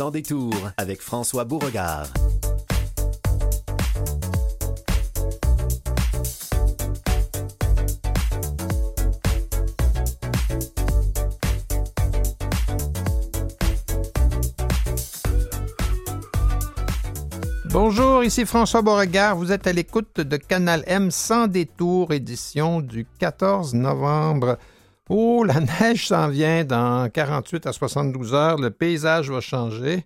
Sans détour avec François Beauregard. Bonjour, ici François Beauregard. Vous êtes à l'écoute de Canal M sans détour, édition du 14 novembre. Oh, la neige s'en vient dans 48 à 72 heures. Le paysage va changer.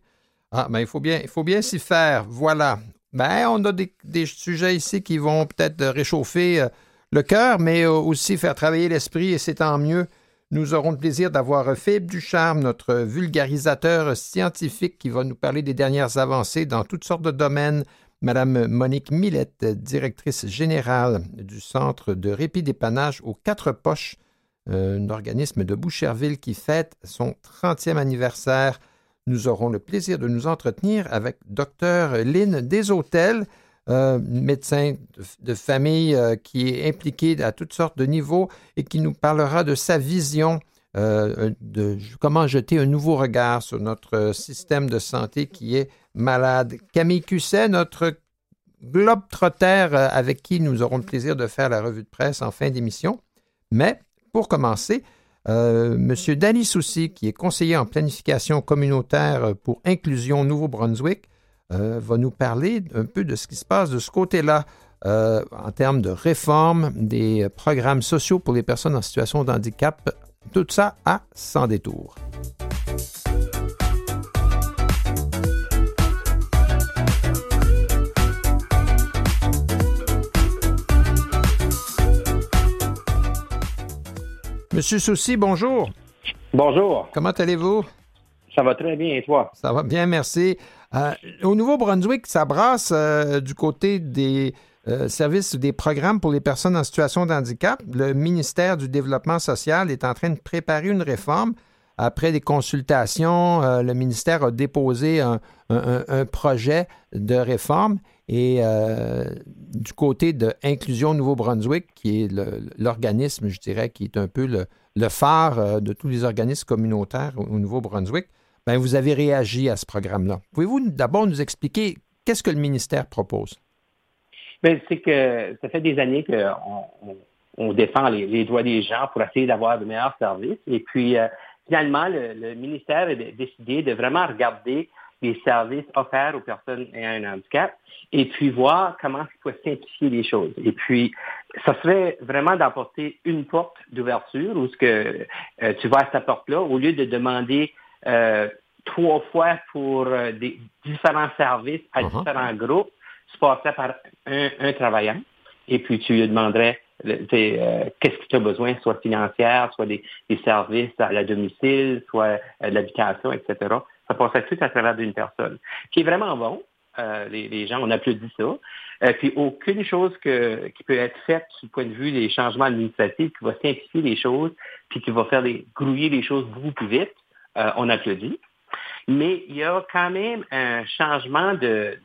Ah, ben il faut bien, il faut bien s'y faire. Voilà. Ben, on a des, sujets ici qui vont peut-être réchauffer euh, le cœur, mais aussi faire travailler l'esprit, et c'est tant mieux. Nous aurons le plaisir d'avoir Philippe Ducharme, notre vulgarisateur scientifique, qui va nous parler des dernières avancées dans toutes sortes de domaines. Madame Monique Millette, directrice générale du Centre de répit dépannage aux Quatre Poches, un organisme de Boucherville qui fête son 30e anniversaire. Nous aurons le plaisir de nous entretenir avec Dr Lynn Deshôtels, euh, médecin de, famille euh, qui est impliqué à toutes sortes de niveaux et qui nous parlera de sa vision euh, de comment jeter un nouveau regard sur notre système de santé qui est malade. Camille Cusset, notre globe-trotter avec qui nous aurons le plaisir de faire la revue de presse en fin d'émission. Mais pour commencer, M. Danny Soucy, qui est conseiller en planification communautaire pour Inclusion Nouveau-Brunswick, euh, va nous parler un peu de ce qui se passe de ce côté-là euh, en termes de réforme des programmes sociaux pour les personnes en situation de handicap. Tout ça à sans détour. Monsieur Soucy, bonjour. Bonjour. Comment allez-vous? Ça va très bien et toi? Ça va bien, merci. Euh, au Nouveau-Brunswick, ça brasse euh, du côté des euh, services des programmes pour les personnes en situation de handicap. Le ministère du Développement social est en train de préparer une réforme. Après des consultations, le ministère a déposé un, projet de réforme et du côté de Inclusion Nouveau-Brunswick, qui est l'organisme, je dirais, qui est un peu le, phare de tous les organismes communautaires au Nouveau-Brunswick, ben, vous avez réagi à ce programme-là. Pouvez-vous d'abord nous expliquer qu'est-ce que le ministère propose? Bien, c'est que ça fait des années qu'on on, défend les, droits des gens pour essayer d'avoir de meilleurs services. Et puis, euh, finalement, le, ministère a décidé de vraiment regarder les services offerts aux personnes ayant un handicap et puis voir comment il faut simplifier les choses. Et puis, ça serait vraiment d'apporter une porte d'ouverture où ce que euh, tu vas à cette porte-là, au lieu de demander euh, trois fois pour euh, des différents services à uh-huh. différents groupes, tu passerais par un, travaillant et puis tu lui demanderais euh, qu'est-ce que tu as besoin, soit financière, soit des, services à la domicile, soit de l'habitation, etc. Ça passerait tout à travers d'une personne. Qui est vraiment bon. les, gens, on applaudit ça. puis aucune chose qui peut être faite du point de vue des changements administratifs qui va simplifier les choses, puis qui va faire des, grouiller les choses beaucoup plus vite. Euh, on applaudit. Mais il y a quand même un changement de,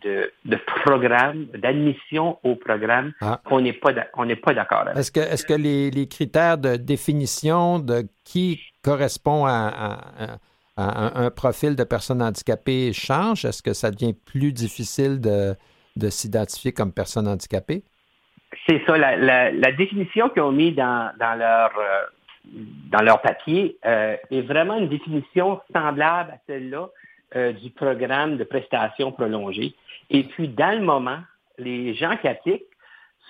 programme, d'admission au programme ah. qu'on n'est pas, d'accord avec. Est-ce que, est que les, critères de définition de qui correspond à, un profil de personne handicapée changent? Est-ce que ça devient plus difficile de, s'identifier comme personne handicapée? C'est ça. La, définition qu'ils ont mis dans, leur, euh, dans leur papier euh, est vraiment une définition semblable à celle-là euh, du programme de prestations prolongées. Et puis, dans le moment, les gens qui appliquent,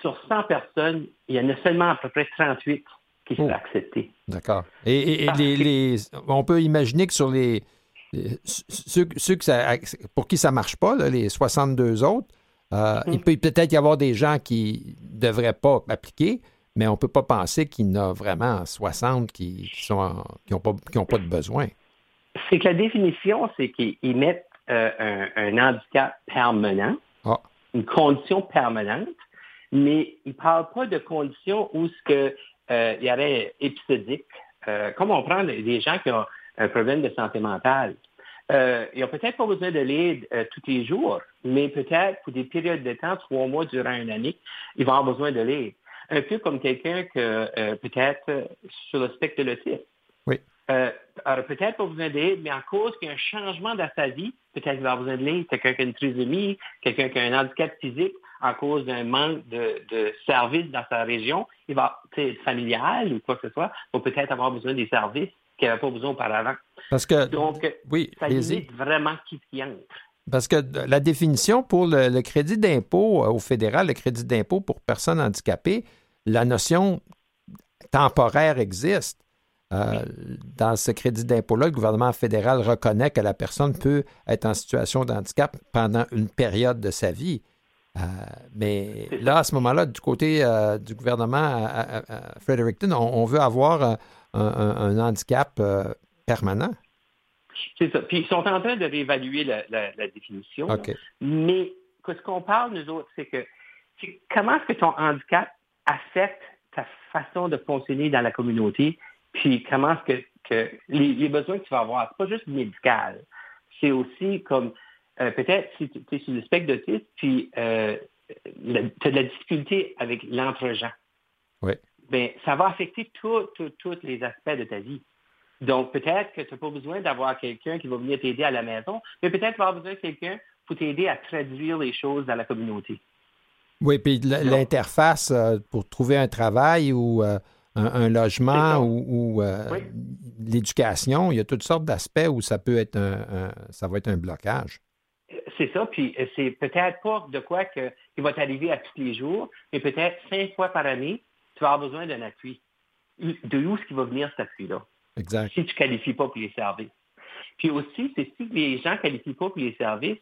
sur 100 personnes, il y en a seulement à peu près 38 qui sont oh. acceptés. D'accord. Et, on peut imaginer que sur les, ceux, pour qui ça ne marche pas, les 62 autres, euh, il mm-hmm. peut peut-être y avoir des gens qui ne devraient pas appliquer, mais on ne peut pas penser qu'il y en a vraiment 60 qui n'ont qui pas, pas de besoin. C'est que la définition, c'est qu'ils mettent euh, un, handicap permanent, ah. une condition permanente, mais ils ne parlent pas de conditions où ce que, euh, il y aurait épisodique. Euh, comme on prend des gens qui ont un problème de santé mentale, ils n'ont peut-être pas besoin de l'aide tous les jours, mais peut-être pour des périodes de temps, trois mois durant une année, ils vont avoir besoin de l'aide un peu comme quelqu'un que euh, peut-être sur le spectre de l'autisme. Oui. euh, aurait peut-être pas besoin d'aide, mais en cause qu'il y a un changement dans sa vie, peut-être qu'il va avoir besoin de l'aide, quelqu'un qui a une trisomie, quelqu'un qui a un handicap physique en cause d'un manque de, de services dans sa région, il va, familial ou quoi que ce soit, va peut-être avoir besoin des services qu'il n'avait pas besoin auparavant. Parce que, Donc, oui, ça limite vraiment qui y entre. Parce que la définition pour le, crédit d'impôt euh, au fédéral, le crédit d'impôt pour personnes handicapées, la notion temporaire existe. Euh, dans ce crédit d'impôt-là, le gouvernement fédéral reconnaît que la personne peut être en situation de handicap pendant une période de sa vie. Euh, mais là, à ce moment-là, du côté du gouvernement à, Fredericton, on, veut avoir un handicap permanent. C'est ça. Puis ils sont en train de réévaluer la, définition. Mais ce qu'on parle, nous autres, c'est que comment est-ce que ton handicap affecte ta façon de fonctionner dans la communauté, puis comment est-ce que, les, besoins que tu vas avoir, c'est pas juste médical, c'est aussi comme euh, peut-être si tu es sur le spectre d'autisme, puis euh, tu as de la difficulté avec l'entre-gens. Oui. Bien, ça va affecter tous les aspects de ta vie. Donc, peut-être que tu n'as pas besoin d'avoir quelqu'un qui va venir t'aider à la maison, mais peut-être tu vas avoir besoin de quelqu'un pour t'aider à traduire les choses dans la communauté. Oui, puis l'interface euh, pour trouver un travail ou euh, un, logement ou, euh, l'éducation, il y a toutes sortes d'aspects où ça peut être un, ça va être un blocage. C'est ça, puis c'est peut-être pas de quoi que, qui va t'arriver à tous les jours, mais peut-être cinq fois par année, tu vas avoir besoin d'un appui. De où est-ce qui va venir cet appui-là? Exact. Si tu ne qualifies pas pour les services. Puis aussi, c'est si les gens ne qualifient pas pour les services,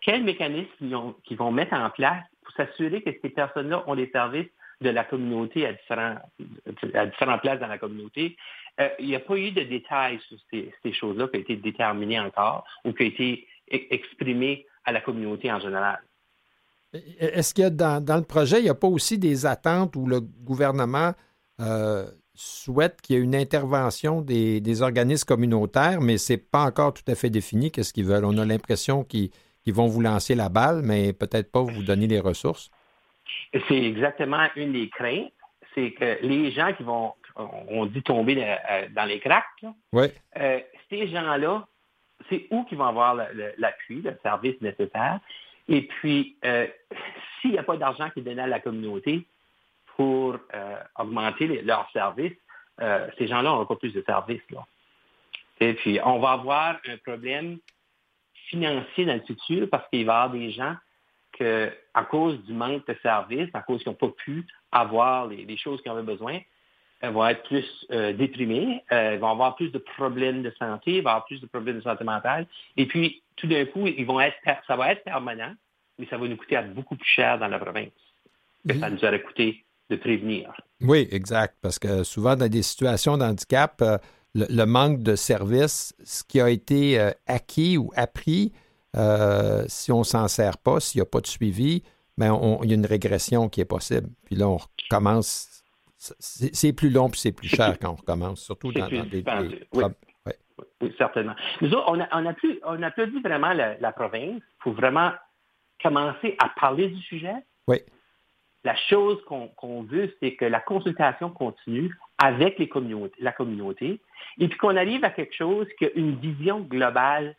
quels mécanismes ils, vont mettre en place pour s'assurer que ces personnes-là ont des services de la communauté à différents, à différentes places dans la communauté? Euh, il n'y a pas eu de détails sur ces, choses-là qui ont été déterminées encore ou qui ont été e-, exprimées à la communauté en général. Est-ce qu'il y a dans, le projet, il n'y a pas aussi des attentes où le gouvernement euh, souhaite qu'il y ait une intervention des, organismes communautaires, mais ce n'est pas encore tout à fait défini qu'est-ce qu'ils veulent. On a l'impression qu'ils vont vous lancer la balle, mais peut-être pas vous donner les ressources. C'est exactement une des craintes. C'est que les gens qui vont, on dit tomber euh, dans les cracks, euh, ces gens-là, c'est où qu'ils vont avoir l'appui, le, service nécessaire. Et puis, euh, s'il n'y a pas d'argent qui est donné à la communauté, pour euh, augmenter leurs services, euh, ces gens-là n'auront pas plus de services. Et puis, on va avoir un problème financier dans le futur parce qu'il va y avoir des gens que, à cause du manque de services, à cause qu'ils n'ont pas pu avoir les, choses qu'ils avaient besoin, vont être plus déprimés, vont avoir plus de problèmes de santé, vont avoir plus de problèmes de santé mentale. Et puis, tout d'un coup, ils vont être, ça va être permanent, mais ça va nous coûter beaucoup plus cher dans la province que ça nous aurait coûté de prévenir. Oui, exact, parce que souvent dans des situations d'handicap, euh, le, manque de services, ce qui a été euh, acquis ou appris, euh, si on ne s'en sert pas, s'il n'y a pas de suivi, bien, il y a une régression qui est possible. Puis là, on recommence. C'est plus long puis c'est plus cher quand on recommence, surtout dans, des, oui. Oui. certainement. Nous autres, on, a, on, a plus, on applaudit vraiment la, la province pour vraiment commencer à parler du sujet. Oui. La chose qu'on veut, c'est que la consultation continue avec les communautés, la communauté, et puis qu'on arrive à quelque chose qui a une vision globale,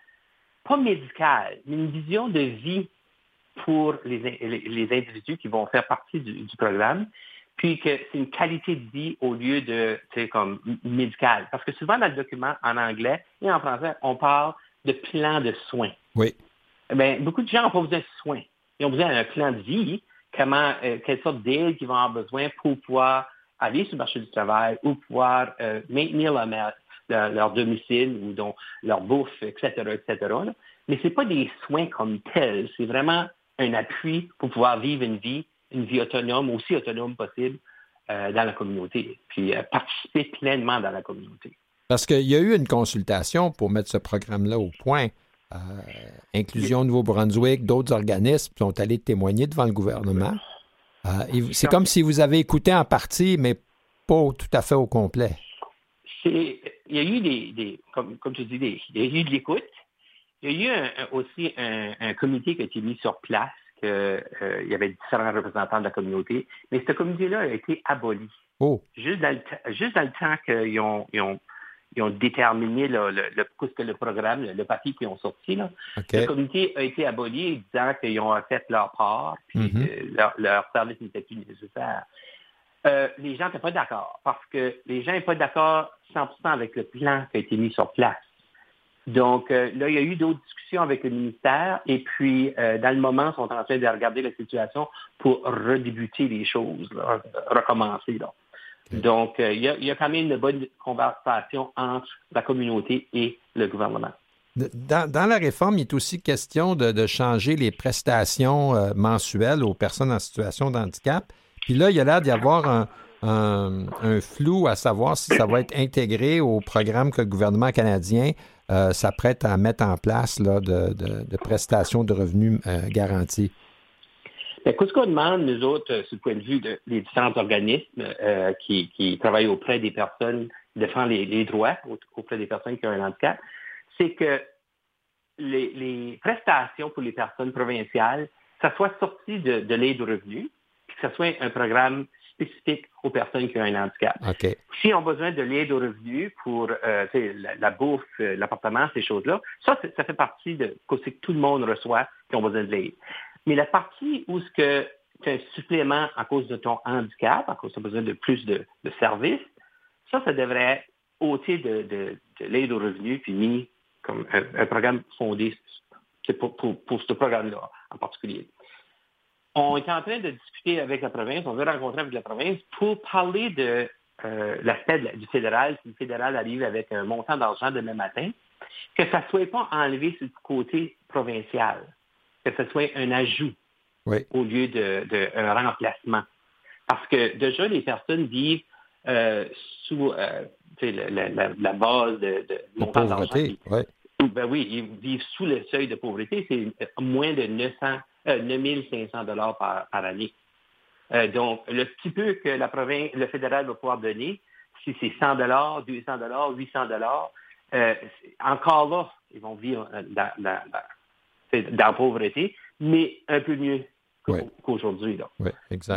pas médicale, mais une vision de vie pour les, individus qui vont faire partie du, programme, puis que c'est une qualité de vie au lieu de, comme médical. Parce que souvent dans le document en anglais et en français, on parle de plan de soins. Oui. Bien, beaucoup de gens n'ont pas besoin de soins. Ils ont besoin d'un plan de vie, comment, euh, quelles sortes d'aides qu'ils vont avoir besoin pour pouvoir aller sur le marché du travail ou pouvoir euh, maintenir leur, domicile ou donc leur bouffe, etc., etc. Mais ce n'est pas des soins comme tels, c'est vraiment un appui pour pouvoir vivre une vie, une vie autonome, aussi autonome possible euh, dans la communauté, puis participer pleinement dans la communauté. Parce qu'il y a eu une consultation pour mettre ce programme-là au point. Euh, Inclusion Nouveau-Brunswick, d'autres organismes sont allés témoigner devant le gouvernement. Euh, c'est comme si vous avez écouté en partie, mais pas tout à fait au complet. Il y a eu des, comme, tu dis, il y a eu de l'écoute. Il y a eu aussi un, comité qui a été mis sur place, qu'il euh, y avait différents représentants de la communauté, mais ce comité-là a été aboli. Oh. Juste, dans le, juste dans le temps qu'ils ont, ils ont déterminé le, le, le, le programme, le, papier qu'ils ont sorti. Là. Le comité a été aboli disant qu'ils ont fait leur part, puis mm-hmm. leur, leur, service n'était plus nécessaire. Euh, les gens n'étaient pas d'accord parce que les gens n'étaient pas d'accord 100% avec le plan qui a été mis sur place. Donc, euh, là, il y a eu d'autres discussions avec le ministère et puis, euh, dans le moment, ils sont en train de regarder la situation pour redébuter les choses, recommencer. Donc, il y, a, quand même une bonne conversation entre la communauté et le gouvernement. Dans, la réforme, il est aussi question de, changer les prestations mensuelles aux personnes en situation de handicap. Puis là, il y a l'air d'y avoir un, flou à savoir si ça va être intégré au programme que le gouvernement canadien euh, s'apprête à mettre en place de, prestations de revenus euh, garantis. Ben, ce qu'on demande, nous autres, euh, du point de vue des différents organismes qui, travaillent auprès des personnes, défendent les, droits auprès des personnes qui ont un handicap, c'est que les, prestations pour les personnes provinciales, ça soit sorti de, de l'aide aux revenus, que ce soit un programme spécifique aux personnes qui ont un handicap. Si on a besoin de l'aide aux revenus pour euh, la, bouffe, euh, l'appartement, ces choses-là, ça, ça fait partie de ce que tout le monde reçoit qui ont besoin de l'aide. Mais la partie où ce que tu as un supplément à cause de ton handicap, à cause de besoin de plus de, services, ça, ça devrait ôter de, de, l'aide aux revenus puis mis comme un, programme fondé pour, pour ce programme-là en particulier on est en train de discuter avec la province, on veut rencontrer avec la province pour parler de euh, l'aspect du fédéral, si le fédéral arrive avec un montant d'argent demain matin, que ça ne soit pas enlevé sur le côté provincial, que ce soit un ajout au lieu d'un de, remplacement. Parce que déjà, les personnes vivent euh, sous euh, la, base de, montant d'argent. Ben oui, ils vivent sous le seuil de pauvreté, c'est moins de 900 9 500 dollars par, année. Euh, donc, le petit peu que la province, le fédéral va pouvoir donner, si c'est 100 dollars, 200 dollars, 800 dollars, euh, encore là, ils vont vivre euh, dans, la pauvreté, mais un peu mieux qu'aujourd'hui.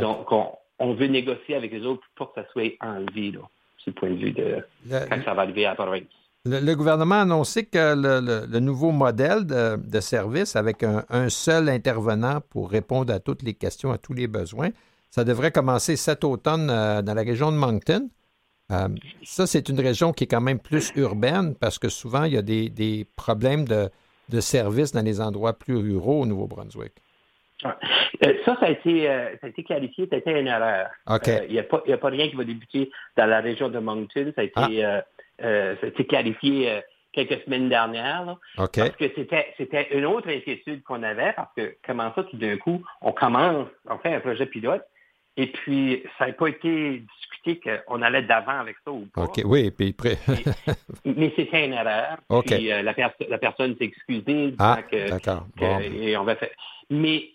Donc, on, veut négocier avec les autres pour que ça soit enlevé, là, du point de vue de quand ça va arriver à la province. Le, gouvernement a annoncé que le, nouveau modèle de, service avec un, seul intervenant pour répondre à toutes les questions, à tous les besoins, ça devrait commencer cet automne euh, dans la région de Moncton. Euh, ça, c'est une région qui est quand même plus urbaine parce que souvent, il y a des, problèmes de, de services dans les endroits plus ruraux au Nouveau-Brunswick. Euh, ça, ça a, été, ça a été clarifié, ça a été une erreur. Il n'y a, a, pas rien qui va débuter dans la région de Moncton. Ça a été ah. Euh, ça a été clarifié euh, quelques semaines dernières. Parce que c'était, c'était une autre inquiétude qu'on avait, parce que comment ça, tout d'un coup, on commence, on fait un projet pilote, et puis ça n'a pas été discuté qu'on allait d'avant avec ça ou pas. OK, oui, puis mais, c'était une erreur. Puis euh, la, la, personne s'est excusée. Ah, d'accord. Et on va faire. Mais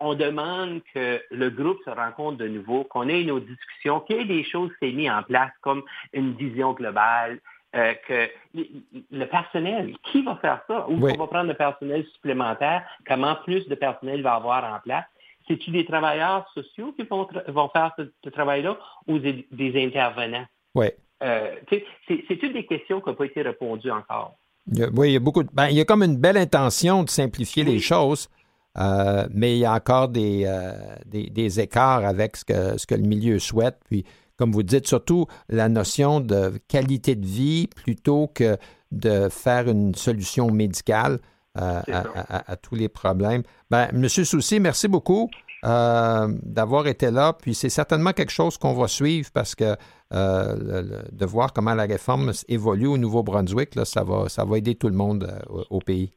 on demande que le groupe se rencontre de nouveau, qu'on ait une discussion, qu'il y ait des choses qui soient mises en place comme une vision globale, euh, que le personnel, qui va faire ça? Où on va prendre le personnel supplémentaire? Comment plus de personnel va avoir en place? C'est-tu des travailleurs sociaux qui vont, faire ce, travail-là ou des, intervenants? Oui. Euh, c'est toutes des questions qui n'ont pas été répondues encore. oui, il y a beaucoup ben, il y a comme une belle intention de simplifier les choses. Euh, mais il y a encore euh, des, des, écarts avec ce que, ce que le milieu souhaite. Puis, comme vous dites, surtout la notion de qualité de vie plutôt que de faire une solution médicale euh, à, tous les problèmes. Ben, Monsieur Soucy, merci beaucoup d'avoir été là. Puis c'est certainement quelque chose qu'on va suivre parce que de voir comment la réforme évolue au Nouveau-Brunswick, ça, va, ça va aider tout le monde au pays.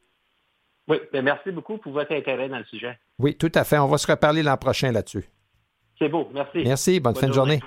Oui, ben, merci beaucoup pour votre intérêt dans le sujet. Oui, tout à fait. On va se reparler l'an prochain là-dessus. C'est beau, merci. Merci, bonne, fin de journée.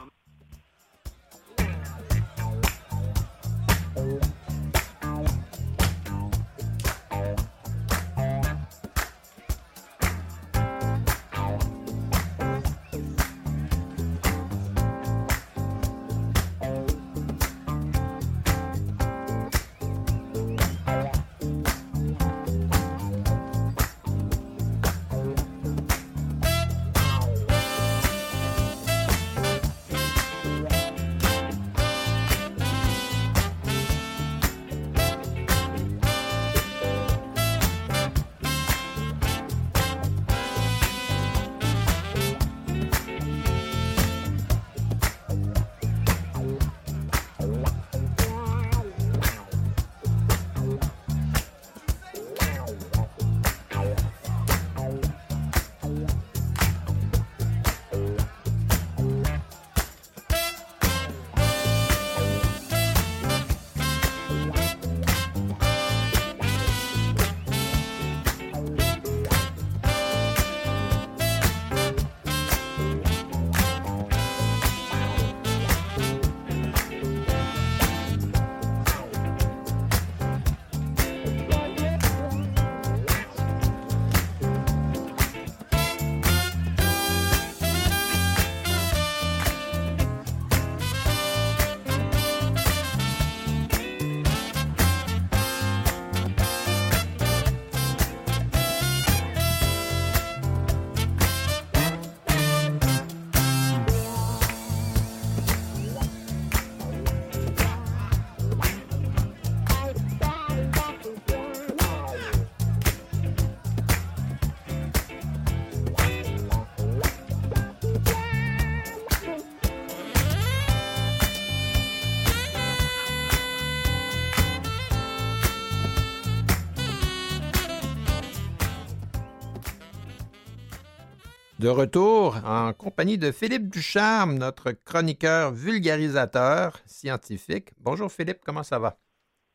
De retour en compagnie de Philippe Ducharme, notre chroniqueur vulgarisateur scientifique. Bonjour Philippe, comment ça va?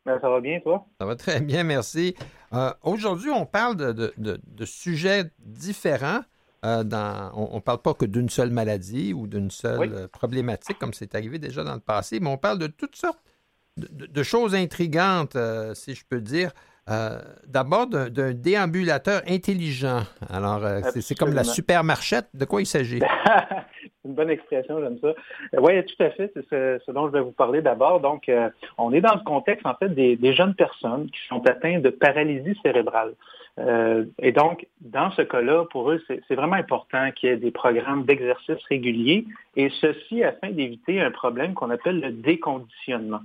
Ben, ça va bien, toi? Ça va très bien, merci. Euh, aujourd'hui, on parle de, sujets différents. Euh, on ne parle pas que d'une seule maladie ou d'une seule euh, problématique, comme c'est arrivé déjà dans le passé, mais on parle de toutes sortes de, choses intrigantes, si je peux dire. Euh, d'abord, d'un déambulateur intelligent. Alors, euh, c'est comme la supermarchette. De quoi il s'agit? une bonne expression, j'aime ça. Euh, oui, tout à fait. C'est ce, dont je vais vous parler d'abord. Donc, on est dans le contexte, en fait, des, jeunes personnes qui sont atteintes de paralysie cérébrale. et donc, dans ce cas-là, pour eux, c'est vraiment important qu'il y ait des programmes d'exercice réguliers, et ceci afin d'éviter un problème qu'on appelle le déconditionnement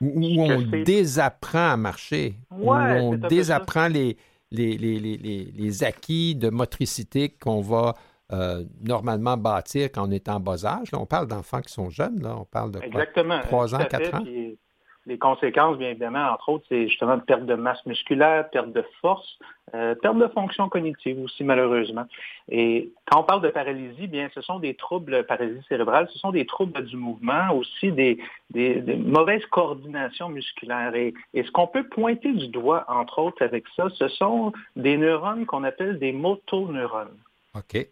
où, on désapprend à marcher, où on désapprend les, les, les, les, acquis de motricité qu'on va euh, normalement bâtir quand on est en bas âge. on parle d'enfants qui sont jeunes, là. on parle de Exactement. 3 ans, 4 ans? Les conséquences, bien évidemment, entre autres, c'est justement perte de masse musculaire, perte de force, euh, perte de fonction cognitive aussi, malheureusement. Et quand on parle de paralysie, bien, ce sont des troubles, paralysie cérébrale, ce sont des troubles du mouvement, aussi des, des, mauvaises coordinations musculaires. Et, ce qu'on peut pointer du doigt, entre autres, avec ça, ce sont des neurones qu'on appelle des motoneurones. OK.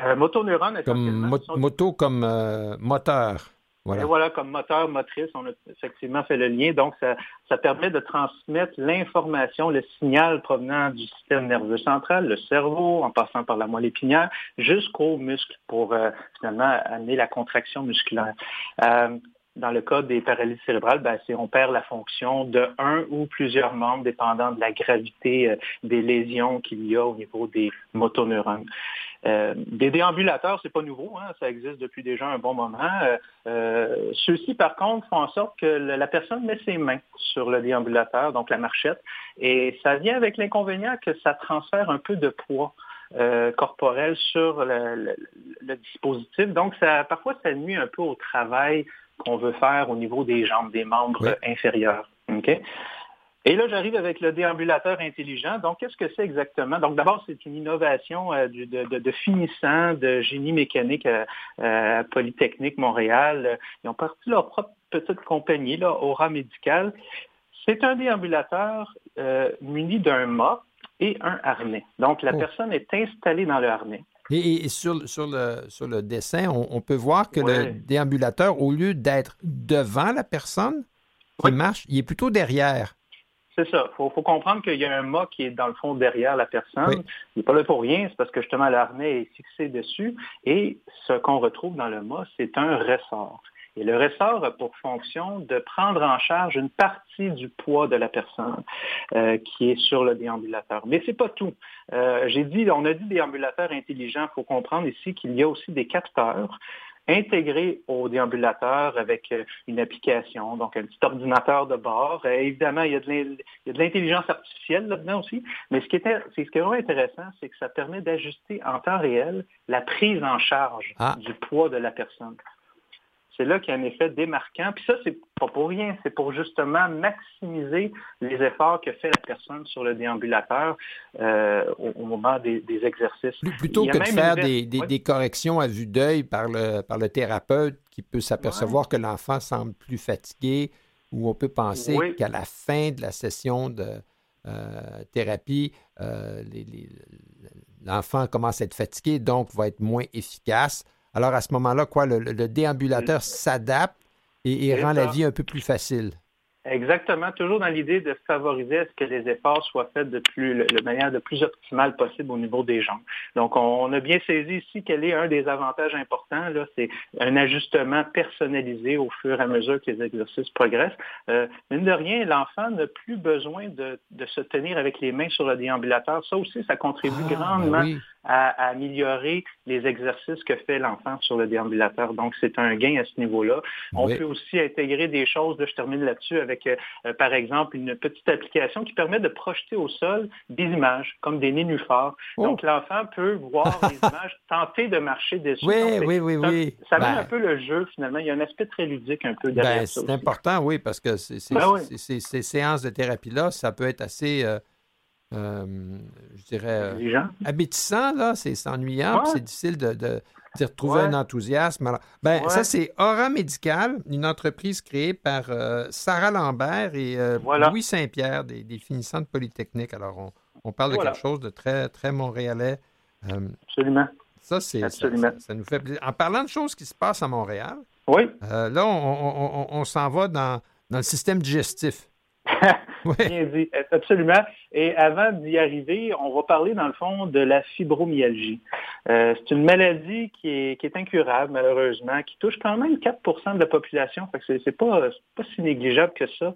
Euh, motoneurones, comme moto comme euh, moteur. Voilà. Et voilà, comme moteur motrice, on a effectivement fait le lien. Donc, ça, ça permet de transmettre l'information, le signal provenant du système nerveux central, le cerveau, en passant par la moelle épinière, jusqu'aux muscles pour euh, finalement amener la contraction musculaire. Euh, dans le cas des paralysies cérébrales, ben, on perd la fonction de un ou plusieurs membres, dépendant de la gravité euh, des lésions qu'il y a au niveau des motoneurones. Euh, des déambulateurs, c'est pas nouveau, hein, ça existe depuis déjà un bon moment. Euh, Ceux-ci, par contre, font en sorte que la personne met ses mains sur le déambulateur, donc la marchette, et ça vient avec l'inconvénient que ça transfère un peu de poids. corporel sur le, dispositif. Donc, ça, parfois, ça nuit un peu au travail qu'on veut faire au niveau des jambes, des membres inférieurs. Et là, j'arrive avec le déambulateur intelligent. Donc, qu'est-ce que c'est exactement? Donc, d'abord, c'est une innovation euh, de, de, finissant de génie mécanique à, euh, Polytechnique Montréal. Ils ont parti leur propre petite compagnie, là, Aura Médical. C'est un déambulateur euh, muni d'un mât et un harnais. Donc, la oh. personne est installée dans le harnais. Et, sur, sur, le, sur le dessin, on, peut voir que le déambulateur, au lieu d'être devant la personne qui marche, il est plutôt derrière. C'est ça. Il faut, comprendre qu'il y a un mât qui est dans le fond derrière la personne. Il n'est pas là pour rien, c'est parce que justement l'arnais est fixé dessus. Et ce qu'on retrouve dans le mât, c'est un ressort. Et le ressort a pour fonction de prendre en charge une partie du poids de la personne euh, qui est sur le déambulateur. Mais ce n'est pas tout. Euh, j'ai dit, on a dit déambulateur intelligent. Il faut comprendre ici qu'il y a aussi des capteurs intégrés au déambulateur avec euh, une application, donc un petit ordinateur de bord. évidemment, il y a de l'intelligence artificielle là-dedans aussi, mais ce qui, est, ce qui est vraiment intéressant, c'est que ça permet d'ajuster en temps réel la prise en charge ah. du poids de la personne c'est là qu'il y a un effet démarquant. Puis ça, c'est pas pour rien, c'est pour justement maximiser les efforts que fait la personne sur le déambulateur euh, au, moment des, exercices. Plutôt que de faire des, corrections à vue d'œil par le, par le thérapeute qui peut s'apercevoir que l'enfant semble plus fatigué, ou on peut penser qu'à la fin de la session de euh, thérapie, euh, l'enfant commence à être fatigué, donc va être moins efficace. Alors à ce moment-là, quoi, le, déambulateur s'adapte et, rend la vie un peu plus facile. Exactement, toujours dans l'idée de favoriser à ce que les efforts soient faits de, plus, de manière de plus optimale possible au niveau des jambes. Donc, on a bien saisi ici quel est un des avantages importants, là, c'est un ajustement personnalisé au fur et à mesure que les exercices progressent. Euh, mine de rien, l'enfant n'a plus besoin de, se tenir avec les mains sur le déambulateur. Ça aussi, ça contribue ah, ben grandement à, améliorer les exercices que fait l'enfant sur le déambulateur. Donc, c'est un gain à ce niveau-là. On peut aussi intégrer des choses, je termine là-dessus, avec, euh, par exemple, une petite application qui permet de projeter au sol des images, comme des nénuphars. Oh. Donc, l'enfant peut voir les images, tenter de marcher dessus. Oui, oui, oui, oui. Ça, met ben un peu le jeu, finalement. Il y a un aspect très ludique un peu derrière ben, C'est important, oui, parce que ben ces séances de thérapie-là, ça peut être assez... Euh, je dirais, abétissant, là. C'est ennuyant, c'est difficile de, de retrouver un enthousiasme. ben, Ça, c'est Aura Médical, une entreprise créée par Sarah Lambert et Louis Saint-Pierre, des, des, finissants de Polytechnique. Alors, on, on parle de quelque chose de très, très montréalais. Absolument. Ça, c'est, ça, nous fait plaisir. En parlant de choses qui se passent à Montréal, oui. Euh, là, on, s'en va dans, le système digestif. Bien dit, absolument. Et avant d'y arriver, on va parler dans le fond de la fibromyalgie. Euh, c'est une maladie qui est, incurable, malheureusement, qui touche quand même 4% de la population. Ce c'est pas, pas si négligeable que ça.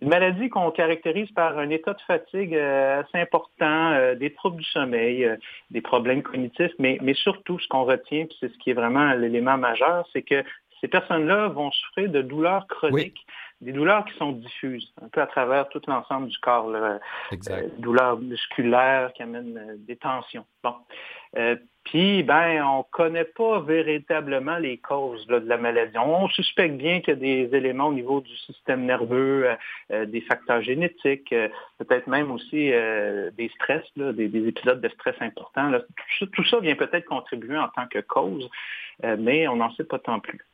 Une maladie qu'on caractérise par un état de fatigue euh, assez important, euh, des troubles du sommeil, euh, des problèmes cognitifs, mais, mais surtout ce qu'on retient, puis c'est ce qui est vraiment l'élément majeur, c'est que ces personnes-là vont souffrir de douleurs chroniques, des douleurs qui sont diffuses, un peu à travers tout l'ensemble du corps, douleurs musculaires qui amènent des tensions. Bon. Puis, ben, on ne connaît pas véritablement les causes de la maladie. On suspecte bien qu'il y a des éléments au niveau du système nerveux, euh, euh, des facteurs génétiques, euh, peut-être même aussi des stress, des, épisodes de stress importants. Tout, ça vient peut-être contribuer en tant que cause, mais on n'en sait pas tant plus.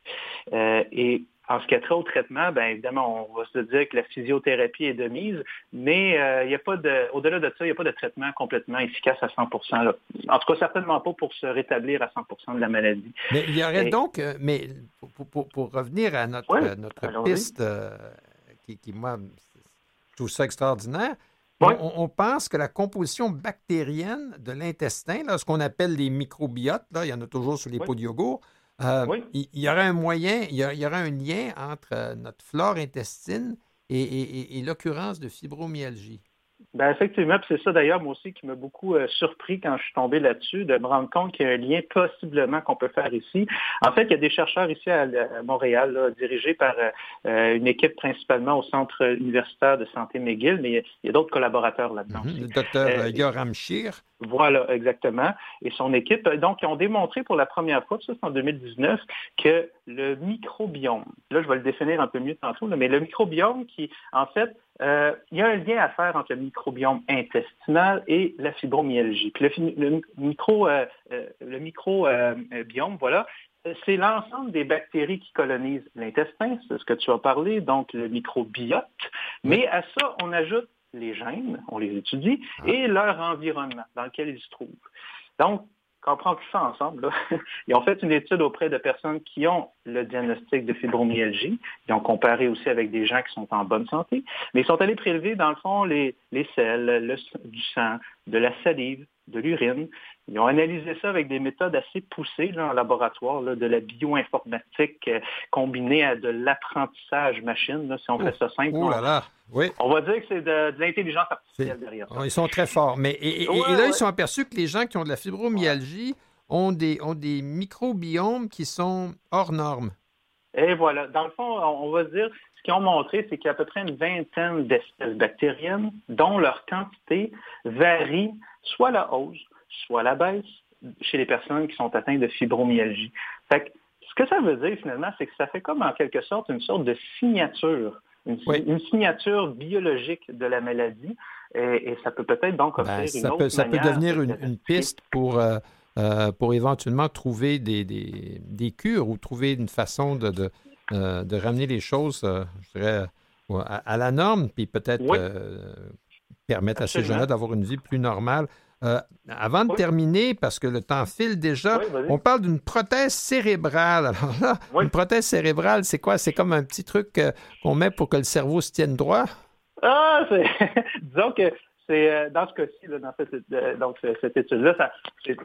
et en ce qui a trait au traitement, bien évidemment, on va se dire que la physiothérapie est de mise, mais euh, il a pas de, au-delà de ça, il n'y a pas de traitement complètement efficace à 100 là. En tout cas, certainement pas pour se rétablir à 100% de la maladie. Mais il y aurait donc, euh, mais pour, revenir à notre, euh, notre piste, qui, moi, je trouve ça extraordinaire, on, pense que la composition bactérienne de l'intestin, ce qu'on appelle les microbiotes, là, il y en a toujours sur les pots de yogourt, euh, il, y aura un moyen, il y, un lien entre euh, notre flore intestine et l'occurrence de fibromyalgie. Ben effectivement, c'est ça d'ailleurs moi aussi qui m'a beaucoup euh, surpris quand je suis tombé là-dessus, de me rendre compte qu'il y a un lien possiblement qu'on peut faire ici. En fait, il y a des chercheurs ici à, Montréal, dirigés par euh, euh, une équipe principalement au Centre universitaire de santé McGill, mais il y a, d'autres collaborateurs là-dedans. Mhm, le docteur Yoram Shir. Voilà, exactement. Et son équipe, donc, ils ont démontré pour la première fois, ça c'est en 2019, que le microbiome, là je vais le définir un peu mieux tantôt, mais le microbiome qui, en fait, euh, il y a un lien à faire entre le microbiome intestinal et la fibromyalgie. le, micro, euh, euh, le microbiome, voilà, c'est l'ensemble des bactéries qui colonisent l'intestin, c'est ce que tu as parlé, donc le microbiote. Mais à ça, on ajoute les gènes, on les étudie, ah. et leur environnement dans lequel ils se trouvent. Donc, on prend tout ça ensemble, ils ont fait une étude auprès de personnes qui ont le diagnostic de fibromyalgie. Ils ont comparé aussi avec des gens qui sont en bonne santé. Mais ils sont allés prélever, dans le fond, les, les selles, du sang, de la salive, de l'urine. Ils ont analysé ça avec des méthodes assez poussées en laboratoire, de la bioinformatique euh, combinée à de l'apprentissage machine, si on fait ça simple. Oh là là, oui. On va dire que c'est de, l'intelligence artificielle derrière ça. Ils sont très forts. Mais, et, là, ils sont aperçus que les gens qui ont de la fibromyalgie ont des, ont des microbiomes qui sont hors normes. Et voilà. Dans le fond, on va dire, qu'ils ont montré, c'est qu'il y a à peu près une vingtaine d'espèces bactériennes dont leur quantité varie soit la hausse, soit la baisse chez les personnes qui sont atteintes de fibromyalgie. Fait ce que ça veut dire finalement, c'est que ça fait comme en quelque sorte une sorte de signature, une, signature biologique de la maladie, et, ça peut peut-être donc offrir ben, une autre Ça peut devenir une, piste pour, euh, euh, pour éventuellement trouver des, des, cures ou trouver une façon de, de, euh, ramener les choses, je dirais, à, la norme, puis peut-être permettre à ces gens-là d'avoir une vie plus normale. Euh, avant de terminer, parce que le temps file déjà, on parle d'une prothèse cérébrale. Alors là, une prothèse cérébrale, c'est quoi? C'est comme un petit truc euh, qu'on met pour que le cerveau se tienne droit? Ah, c'est... disons que c'est euh, dans ce cas-ci, dans cette, euh, donc cette étude-là,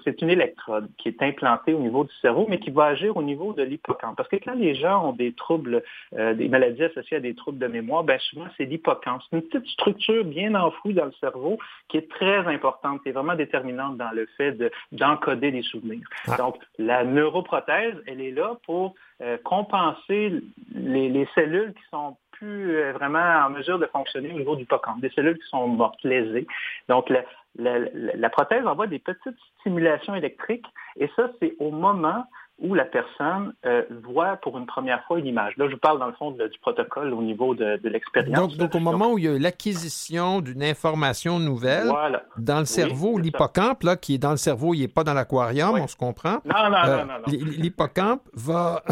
c'est une électrode qui est implantée au niveau du cerveau, mais qui va agir au niveau de l'hippocampe. Parce que quand les gens ont des troubles, euh, des maladies associées à des troubles de mémoire, bien souvent c'est l'hippocampe. C'est une petite structure bien enfouie dans le cerveau qui est très importante, qui est vraiment déterminante dans le fait d'encoder des souvenirs. Ah. Donc la neuroprothèse, elle est là pour compenser les, les cellules qui sont euh, vraiment en mesure de fonctionner au niveau du hippocampe, des cellules qui sont mortes, lésées. Donc, la, prothèse envoie des petites stimulations électriques et ça, c'est au moment où la personne euh, voit pour une première fois une image. Là, je parle dans le fond du protocole au niveau de, l'expérience. Donc, au moment où il y a l'acquisition d'une information nouvelle dans le cerveau, l'hippocampe, là, qui est dans le cerveau, il n'est pas dans l'aquarium, on se comprend. Non, non, euh, non, non, L'hippocampe va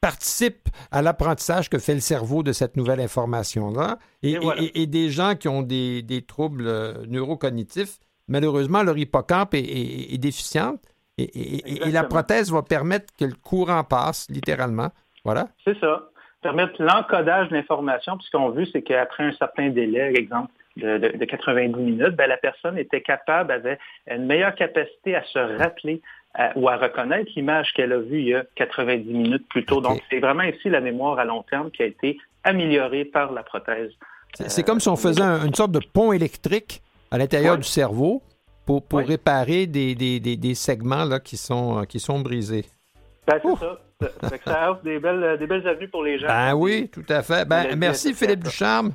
participe à l'apprentissage que fait le cerveau de cette nouvelle information-là. Et, des gens qui ont des, troubles euh, neurocognitifs, malheureusement, leur hippocampe est, est déficiente et, la prothèse va permettre que le courant passe, littéralement. Voilà. C'est ça. Permettre l'encodage de l'information, puisqu'on veut, c'est qu'après un certain délai, exemple, de, 90 minutes, ben, la personne était capable, avait une meilleure capacité à se rappeler euh, ou à reconnaître l'image qu'elle a vue il y a 90 minutes plus tôt. Donc, c'est vraiment ici la mémoire à long terme qui a été améliorée par la prothèse. C'est comme si on faisait une sorte de pont électrique à l'intérieur du cerveau pour, pour réparer des, des, des, segments là, qui, sont, euh, qui sont brisés. Ben, c'est ça. Ça, ça offre des belles, des belles avenues pour les gens. Ben oui, tout à fait. Ben, merci, Philippe Ducharme.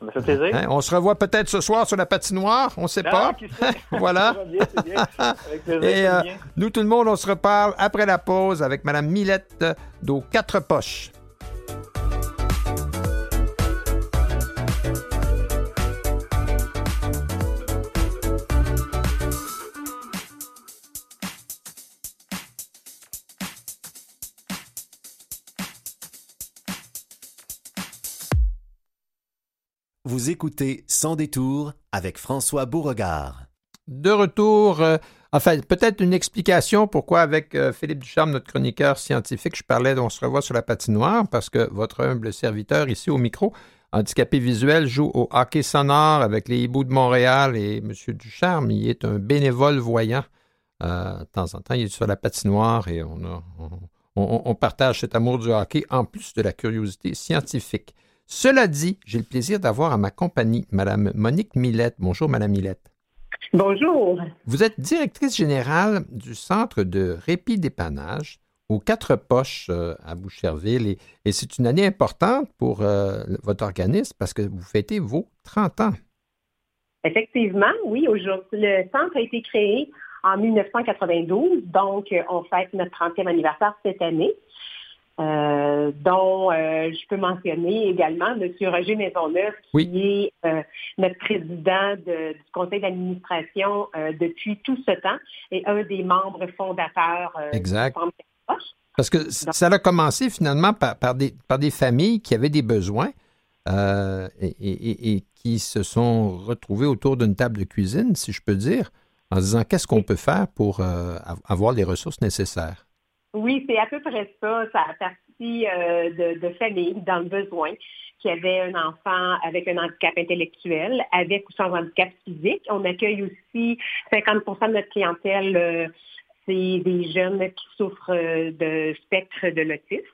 Ça fait plaisir. Hein, on se revoit peut-être ce soir sur la patinoire, on ne sait pas. voilà. Et euh, nous, tout le monde, on se reparle après la pause avec Mme Millette d'Aux Quatre Poches. Vous écoutez Sans détour avec François Beauregard. De retour, euh, enfin, peut-être une explication pourquoi, avec euh, Philippe Ducharme, notre chroniqueur scientifique, je parlais d'On se revoit sur la patinoire, parce que votre humble serviteur ici au micro, handicapé visuel, joue au hockey sonore avec les hiboux de Montréal et M. Ducharme, il est un bénévole voyant. Euh, de temps en temps, il est sur la patinoire et on, on partage cet amour du hockey en plus de la curiosité scientifique. Cela dit, j'ai le plaisir d'avoir à ma compagnie Mme Monique Millette. Bonjour, Mme Millette. Bonjour. Vous êtes directrice générale du Centre de répit dépannage aux Quatre Poches euh, à Boucherville. Et, c'est une année importante pour euh, votre organisme parce que vous fêtez vos 30 ans. Effectivement, oui. Aujourd'hui, le centre a été créé en 1992, donc on fête notre 30e anniversaire cette année. Euh, dont euh, je peux mentionner également M. Roger Maisonneuve, qui est euh, notre président du conseil d'administration depuis tout ce temps et un des membres fondateurs exact. Parce que ça a commencé finalement par, des, par des familles qui avaient des besoins et, et, qui se sont retrouvées autour d'une table de cuisine, si je peux dire, en disant qu'est-ce qu'on peut faire pour avoir les ressources nécessaires? Oui, c'est à peu près ça. Ça a parti euh, de, de familles dans le besoin qui avaient un enfant avec un handicap intellectuel, avec ou sans handicap physique. On accueille aussi 50% de notre clientèle, euh, c'est des jeunes qui souffrent euh, de spectre de l'autisme.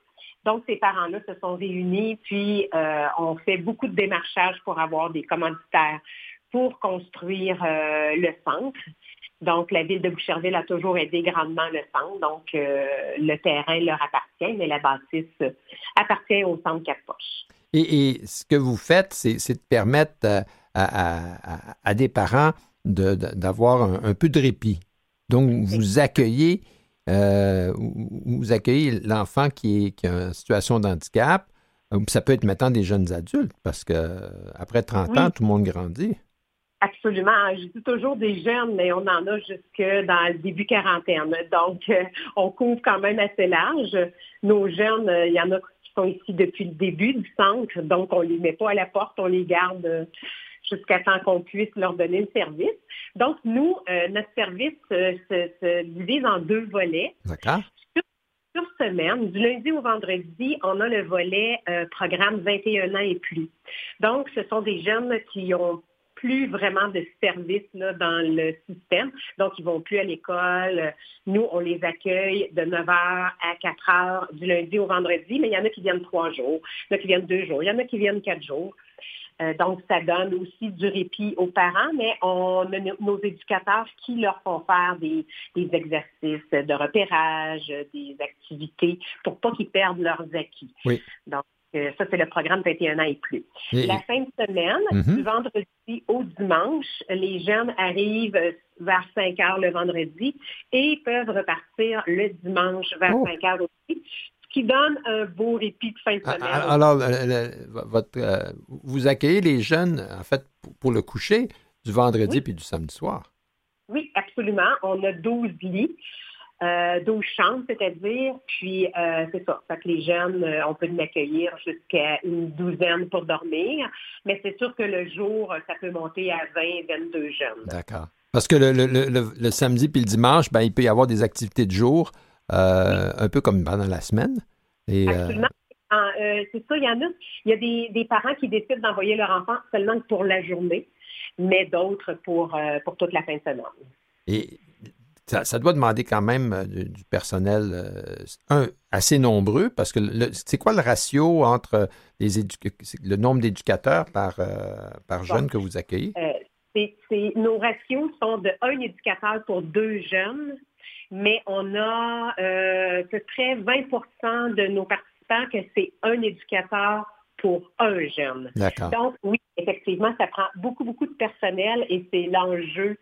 Donc, ces parents-là se sont réunis, puis on fait beaucoup de démarchage pour avoir des commanditaires pour construire le centre. Donc, la ville de Boucherville a toujours aidé grandement le centre. Donc, euh, le terrain leur appartient, mais la bâtisse appartient au centre Quatre Poches. Et, ce que vous faites, c'est de permettre euh, à, des parents d'avoir un, peu de répit. Donc, vous accueillez, euh, vous accueillez l'enfant qui, qui, a une situation d'handicap. Ça peut être maintenant des jeunes adultes, parce qu'après 30 ans, tout le monde grandit. Absolument. Je dis toujours des jeunes, mais on en a jusque dans le début quarantaine. Donc, euh, on couvre quand même assez large. Nos jeunes, euh, il y en a qui sont ici depuis le début du centre, donc on ne les met pas à la porte, on les garde euh, jusqu'à temps qu'on puisse leur donner le service. Donc, nous, notre service se, divise en deux volets. D'accord. Sur, semaine, du lundi au vendredi, on a le volet programme 21 ans et plus. Donc, ce sont des jeunes qui ont plus vraiment de services dans le système. Donc, ils vont plus à l'école. Nous, on les accueille de 9h à 4h du lundi au vendredi, mais il y en a qui viennent trois jours, il y en a qui viennent deux jours, il y en a qui viennent quatre jours. Euh, donc, ça donne aussi du répit aux parents, mais on a nos éducateurs qui leur font faire des, exercices de repérage, des activités pour pas qu'ils perdent leurs acquis. Oui. Donc, ça, c'est le programme 21 ans et plus. La fin de semaine, mm-hmm. du vendredi au dimanche, les jeunes arrivent vers 5 heures le vendredi et peuvent repartir le dimanche vers 5 heures aussi qui donne un beau répit de fin de semaine. Alors, votre, euh, vous accueillez les jeunes, en fait, pour le coucher du vendredi puis du samedi soir? Oui, absolument. On a 12 lits. Euh, 12 chambres, c'est-à-dire, puis euh, c'est ça. Fait que les jeunes, euh, on peut les accueillir jusqu'à une douzaine pour dormir, mais c'est sûr que le jour, ça peut monter à 20, 22 jeunes. D'accord. Parce que le, le, samedi puis le dimanche, ben, il peut y avoir des activités de jour, euh, un peu comme pendant la semaine. Et, Absolument. c'est ça, il y en a. Il y a des, des parents qui décident d'envoyer leur enfant seulement pour la journée, mais d'autres pour, pour toute la fin de semaine. Et ça, doit demander quand même euh, du, personnel euh, un, assez nombreux, parce que c'est quoi le ratio entre les le nombre d'éducateurs par, euh, par jeune que vous accueillez? nos ratios sont de un éducateur pour deux jeunes, mais on a à peu près 20% de nos participants que c'est un éducateur pour un jeune. Donc, oui, effectivement, ça prend beaucoup, beaucoup de personnel et c'est l'enjeu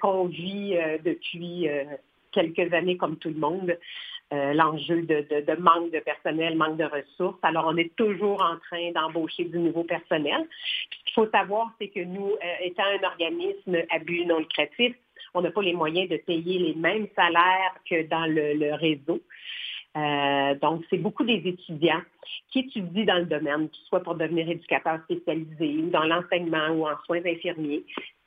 qu'on vit euh, depuis euh, quelques années comme tout le monde. l'enjeu de, manque de personnel, manque de ressources. Alors, on est toujours en train d'embaucher du nouveau personnel. ce qu'il faut savoir, c'est que nous, étant un organisme à but non lucratif, on n'a pas les moyens de payer les mêmes salaires que dans le réseau. Euh, donc, c'est beaucoup des étudiants qui étudient dans le domaine, soit pour devenir éducateurs spécialisés ou dans l'enseignement ou en soins infirmiers.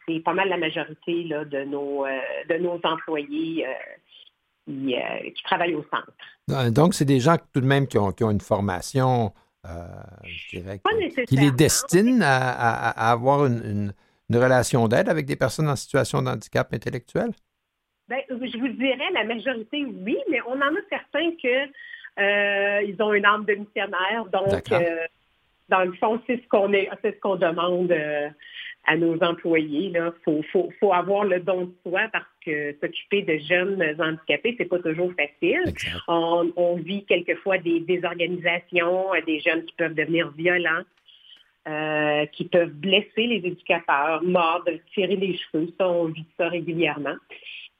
C'est pas mal la majorité de, nos, euh, de nos employés euh, qui, travaillent au centre. Donc, c'est des gens tout de même qui ont, une formation, je dirais, qui, les destinent à, avoir une relation d'aide avec des personnes en situation de handicap intellectuel? Ben, je vous dirais, la majorité, oui, mais on en a certains que euh, ils ont une âme de missionnaire. Donc, euh, dans le fond, c'est ce qu'on est, c'est ce qu'on demande euh, à nos employés. Il faut, faut, faut, avoir le don de soi parce que s'occuper de jeunes handicapés, c'est pas toujours facile. On, on, vit quelquefois des désorganisations, des jeunes qui peuvent devenir violents. qui peuvent blesser les éducateurs, mordre, tirer les cheveux. Ça, on vit ça régulièrement.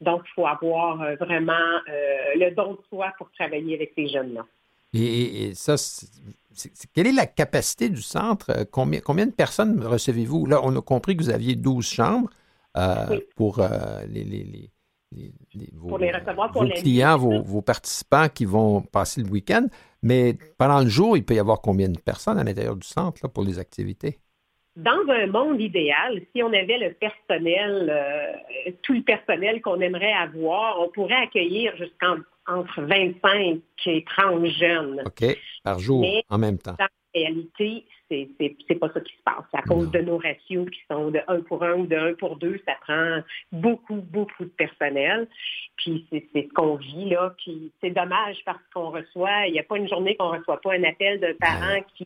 Donc, il faut avoir euh, vraiment euh, le don de soi pour travailler avec ces jeunes-là. Et, ça, quelle est la capacité du centre? Euh, combien, combien de personnes recevez-vous? Là, on a compris que vous aviez 12 chambres pour les, vos, recevoir pour clients, vos, participants qui vont passer le week-end. Mais pendant le jour, il peut y avoir combien de personnes à l'intérieur du centre pour les activités? Dans un monde idéal, si on avait le personnel, euh, tout le personnel qu'on aimerait avoir, on pourrait accueillir jusqu'entre 25 et 30 jeunes. OK, par jour, en même temps. En réalité, c'est, c'est, pas ça qui se passe. À cause de nos ratios qui sont de 1 pour 1 ou de 1 pour 2, ça prend beaucoup, beaucoup de personnel. Puis c'est, ce qu'on vit là. Puis c'est dommage parce qu'on reçoit, il n'y a pas une journée qu'on ne reçoit pas un appel d'un parent qui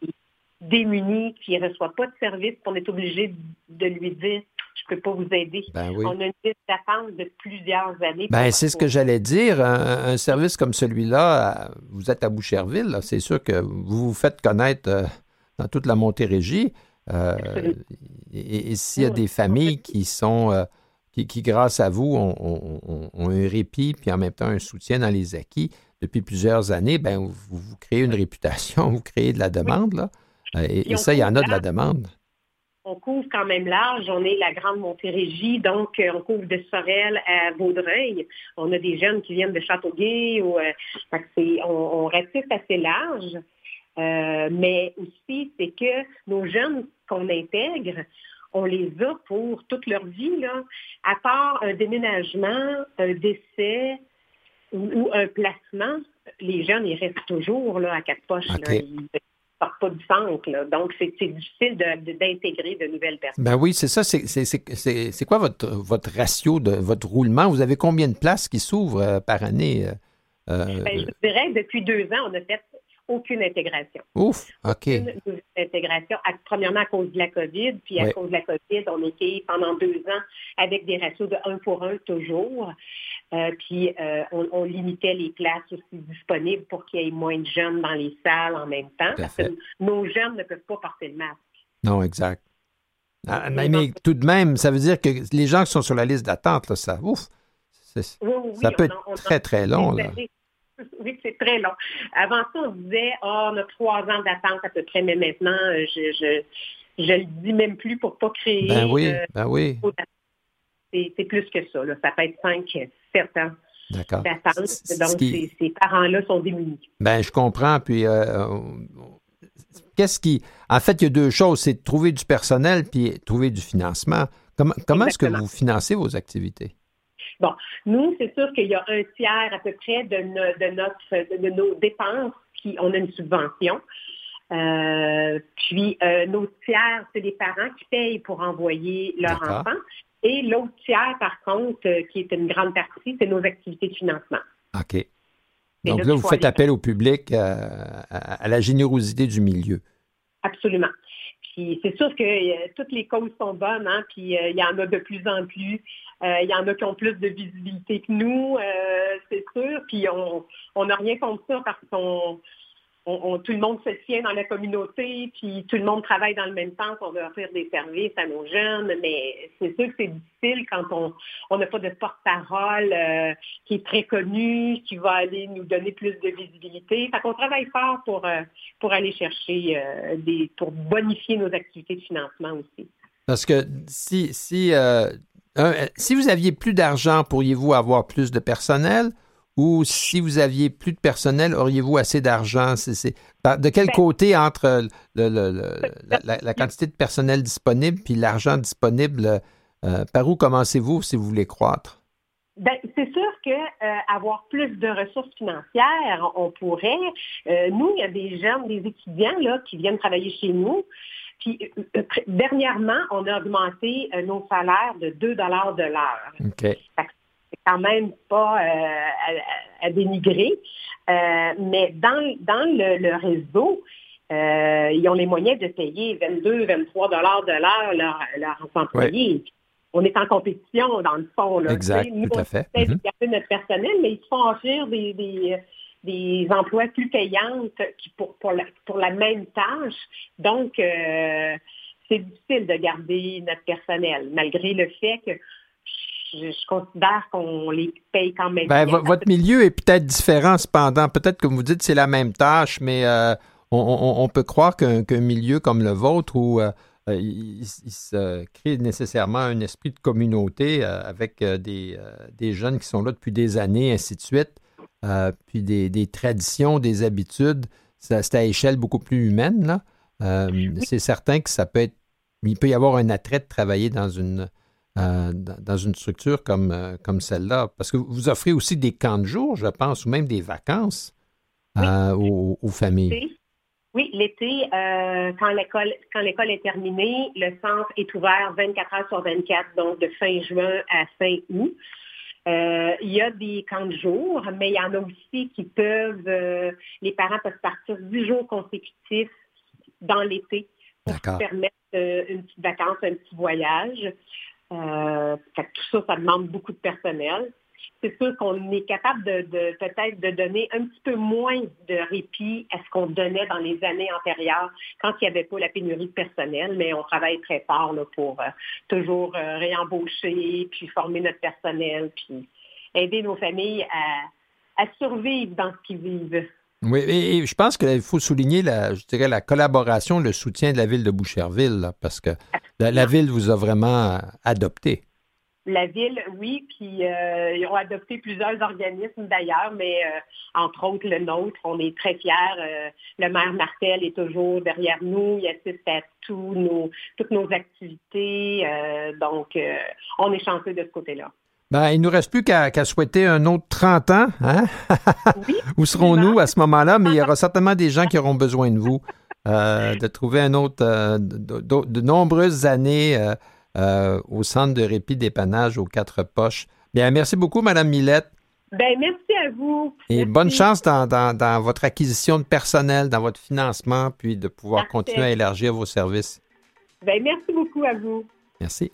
démuni, qui ne reçoit pas de service, on est obligé de lui dire je ne peux pas vous aider. Ben on a une liste d'attente de plusieurs années. Ben, c'est ce que j'allais dire. Un, service comme celui-là, vous êtes à Boucherville, c'est sûr que vous vous faites connaître euh, dans toute la Montérégie. Euh, et, s'il y a des familles qui sont euh, qui, grâce à vous, ont, un répit puis en même temps un soutien dans les acquis depuis plusieurs années, ben vous, vous créez une réputation, vous créez de la demande là. Euh, et, ça, il y en a de la demande. On couvre quand même large. On est la Grande Montérégie, donc euh, on couvre de Sorel à Vaudreuil. On a des jeunes qui viennent de Châteauguay. Ou, euh, on, on ratisse assez large. mais aussi, c'est que nos jeunes qu'on intègre, on les a pour toute leur vie, là, à part un déménagement, un décès ou, un placement, les jeunes, ils restent toujours là, à quatre poches pas du centre. Donc, c'est difficile d'intégrer de, nouvelles personnes. Ben oui, c'est ça. C'est quoi votre, votre ratio de votre roulement? Vous avez combien de places qui s'ouvrent euh, par année? Euh, euh? Ben, je dirais depuis deux ans, on a fait aucune intégration. Ouf, OK. Aucune intégration, premièrement à cause de la COVID, puis à cause de la COVID, on était pendant deux ans avec des ratios de un pour un toujours. Euh, puis euh, on, limitait les places aussi disponibles pour qu'il y ait moins de jeunes dans les salles en même temps. Parce que nos jeunes ne peuvent pas porter le masque. Non, exact. Ah, mais, tout de même, ça veut dire que les gens qui sont sur la liste d'attente, ça, ouf, ça peut être très, très long. Là. Oui, c'est très long. Avant ça, on disait, oh, on a trois ans d'attente à peu près, mais maintenant, euh, je, je, je le dis même plus pour pas créer. Ben oui, ben oui. C'est plus que ça. Là. Ça peut être cinq, sept ans. D'accord. Donc, ces, parents-là sont démunis. Ben, je comprends. Puis, euh, euh, qu'est-ce qui. En fait, il y a deux choses c'est de trouver du personnel puis trouver du financement. Comment, comment est-ce que vous financez vos activités? Bon, nous, c'est sûr qu'il y a un tiers à peu près de, de, notre, de, nos dépenses qui, on a une subvention. Euh, puis, euh, nos tiers, c'est les parents qui payent pour envoyer leurs enfants. Et l'autre tiers, par contre, euh, qui est une grande partie, c'est nos activités de financement. OK. Donc là, vous faites appel au public, à, la générosité du milieu. Absolument. C'est sûr que toutes les causes sont bonnes, hein, puis il y en a de plus en plus. Euh, il y en a qui ont plus de visibilité que nous, euh, c'est sûr. Puis on n'a rien contre ça parce qu'on tout le monde se tient dans la communauté, puis tout le monde travaille dans le même temps pour offrir des services à nos jeunes, mais c'est sûr que c'est difficile quand on n'a pas de porte-parole euh, qui est très connu, qui va aller nous donner plus de visibilité. Fait qu'on travaille fort pour, pour aller chercher des, pour bonifier nos activités de financement aussi. Parce que si, si euh, si vous aviez plus d'argent, pourriez-vous avoir plus de personnel? Ou si vous aviez plus de personnel, auriez-vous assez d'argent? de quel ben côté entre la, quantité de personnel disponible puis l'argent disponible, euh, par où commencez-vous si vous voulez croître? Ben, c'est sûr qu'avoir euh, plus de ressources financières, on pourrait. nous, il y a des jeunes, des étudiants là, qui viennent travailler chez nous. Puis euh, dernièrement, on a augmenté euh, nos salaires de 2 de l'heure. C'est quand même pas euh, à, dénigrer. mais dans, dans le, réseau, ils ont les moyens de payer 22, 23 dollars de l'heure leurs, employés. On est en compétition, dans le fond. Là, exact, Nous, tout à fait. On mm notre personnel, mais ils se font offrir des, des des emplois plus payantes qui pour, pour, la, pour la même tâche. Donc, euh, c'est difficile de garder notre personnel, malgré le fait que je, considère qu'on les paye quand même. Ben, votre milieu est peut-être différent cependant. Peut-être que vous dites c'est la même tâche, mais euh, on, peut croire qu'un milieu comme le vôtre où euh, il, se crée nécessairement un esprit de communauté avec des, des, jeunes qui sont là depuis des années, ainsi de suite. Euh, puis des, traditions, des habitudes. C'est à échelle beaucoup plus humaine. Là. Euh, c'est certain que ça peut être. Il peut y avoir un attrait de travailler dans une, euh, dans une structure comme, comme celle-là. Parce que vous offrez aussi des camps de jour, je pense, ou même des vacances aux, familles. Oui, l'été, quand l'école quand l'école est terminée, le centre est ouvert 24 heures sur 24, donc de fin juin à fin août. Euh, il y a des camps de jour, mais il y en a aussi qui peuvent, euh, les parents peuvent partir dix jours consécutifs dans l'été pour permettre euh, une petite vacance, un petit voyage. Tout ça, ça demande beaucoup de personnel c'est sûr qu'on est capable de, peut-être de donner un petit peu moins de répit à ce qu'on donnait dans les années antérieures quand il n'y avait pas la pénurie de personnel, mais on travaille très fort pour euh, toujours euh, réembaucher, puis former notre personnel, puis aider nos familles à, survivre dans ce qu'ils vivent. Oui, et je pense qu'il faut souligner la, je dirais, la collaboration, le soutien de la ville de Boucherville, parce que la, ville vous a vraiment adopté. La ville, oui, puis euh, ils ont adopté plusieurs organismes d'ailleurs, mais euh, entre autres le nôtre, on est très fiers. Euh, le maire Martel est toujours derrière nous, il assiste à tous nos, toutes nos activités, donc on est chanceux de ce côté-là. Ben, il ne nous reste plus qu'à souhaiter un autre 30 ans. Hein? Où serons-nous à ce moment-là? Mais il y aura certainement des gens qui auront besoin de vous, de trouver un autre, de nombreuses années euh, au centre de répit dépannage aux quatre poches. Bien, merci beaucoup, Madame Millette. Ben, merci à vous. Et bonne chance dans, votre acquisition de personnel, dans votre financement, puis de pouvoir continuer à élargir vos services. Ben, merci beaucoup à vous. Merci.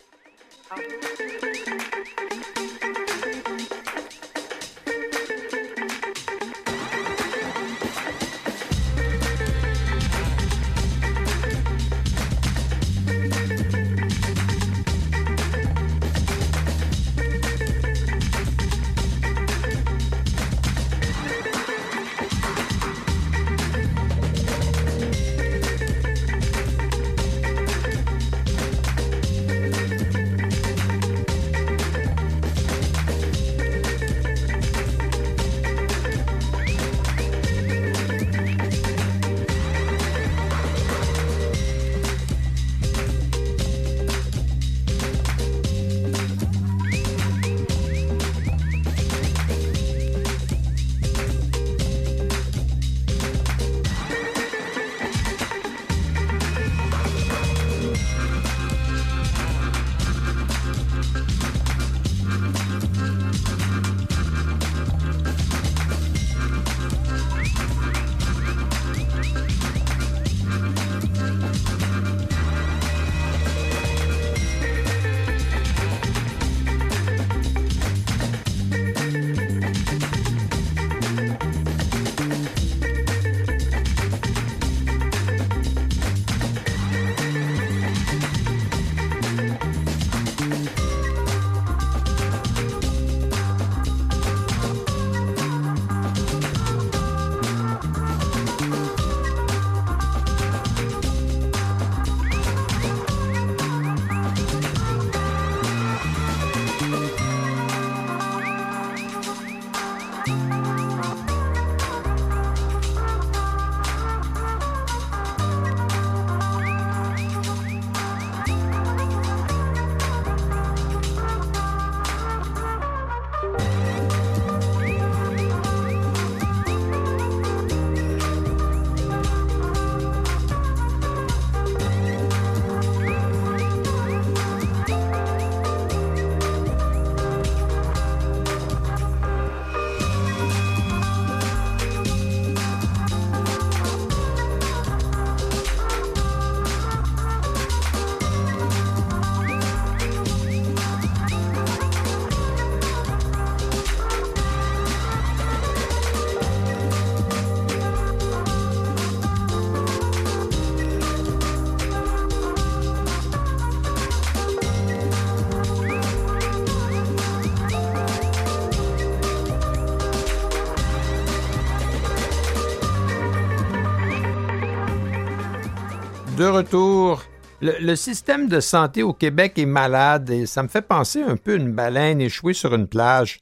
De retour. Le, système de santé au Québec est malade et ça me fait penser un peu à une baleine échouée sur une plage.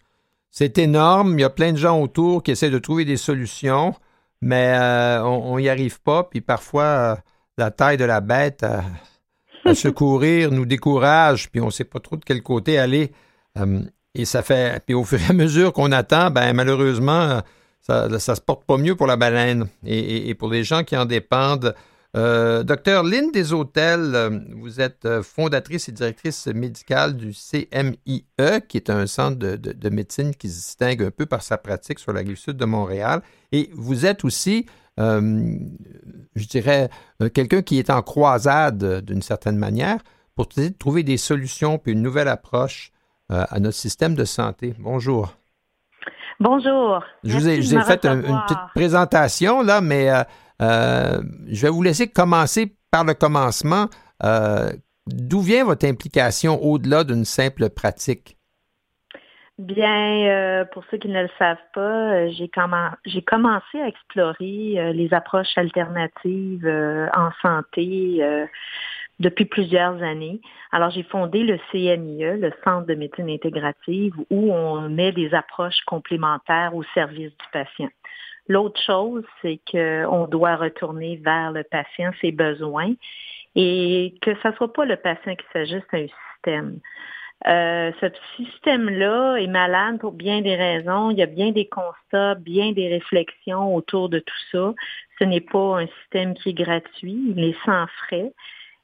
C'est énorme, il y a plein de gens autour qui essaient de trouver des solutions, mais euh, on n'y arrive pas. Puis parfois, euh, la taille de la bête à, secourir nous décourage, puis on ne sait pas trop de quel côté aller. Euh, et ça fait. Puis au fur et à mesure qu'on attend, ben malheureusement, ça ne se porte pas mieux pour la baleine. et pour les gens qui en dépendent, euh, docteur Lynn Deshôtels, euh, vous êtes euh, fondatrice et directrice médicale du CMIE, qui est un centre de, médecine qui se distingue un peu par sa pratique sur la rive sud de Montréal. Et vous êtes aussi, je dirais, quelqu'un qui est en croisade d'une certaine manière pour trouver des solutions puis une nouvelle approche à notre système de santé. Bonjour. Bonjour. Je vous ai, fait une petite présentation, là, mais euh, je vais vous laisser commencer par le commencement. Euh, d'où vient votre implication au-delà d'une simple pratique? Bien, euh, pour ceux qui ne le savent pas, j'ai, commencé à explorer les approches alternatives en santé depuis plusieurs années. Alors, j'ai fondé le CMIE, le Centre de médecine intégrative, où on met des approches complémentaires au service du patient. L'autre chose, c'est qu'on doit retourner vers le patient, ses besoins, et que ce ne soit pas le patient qui s'ajuste à un système. Euh, ce système-là est malade pour bien des raisons. Il y a bien des constats, bien des réflexions autour de tout ça. Ce n'est pas un système qui est gratuit, il est sans frais.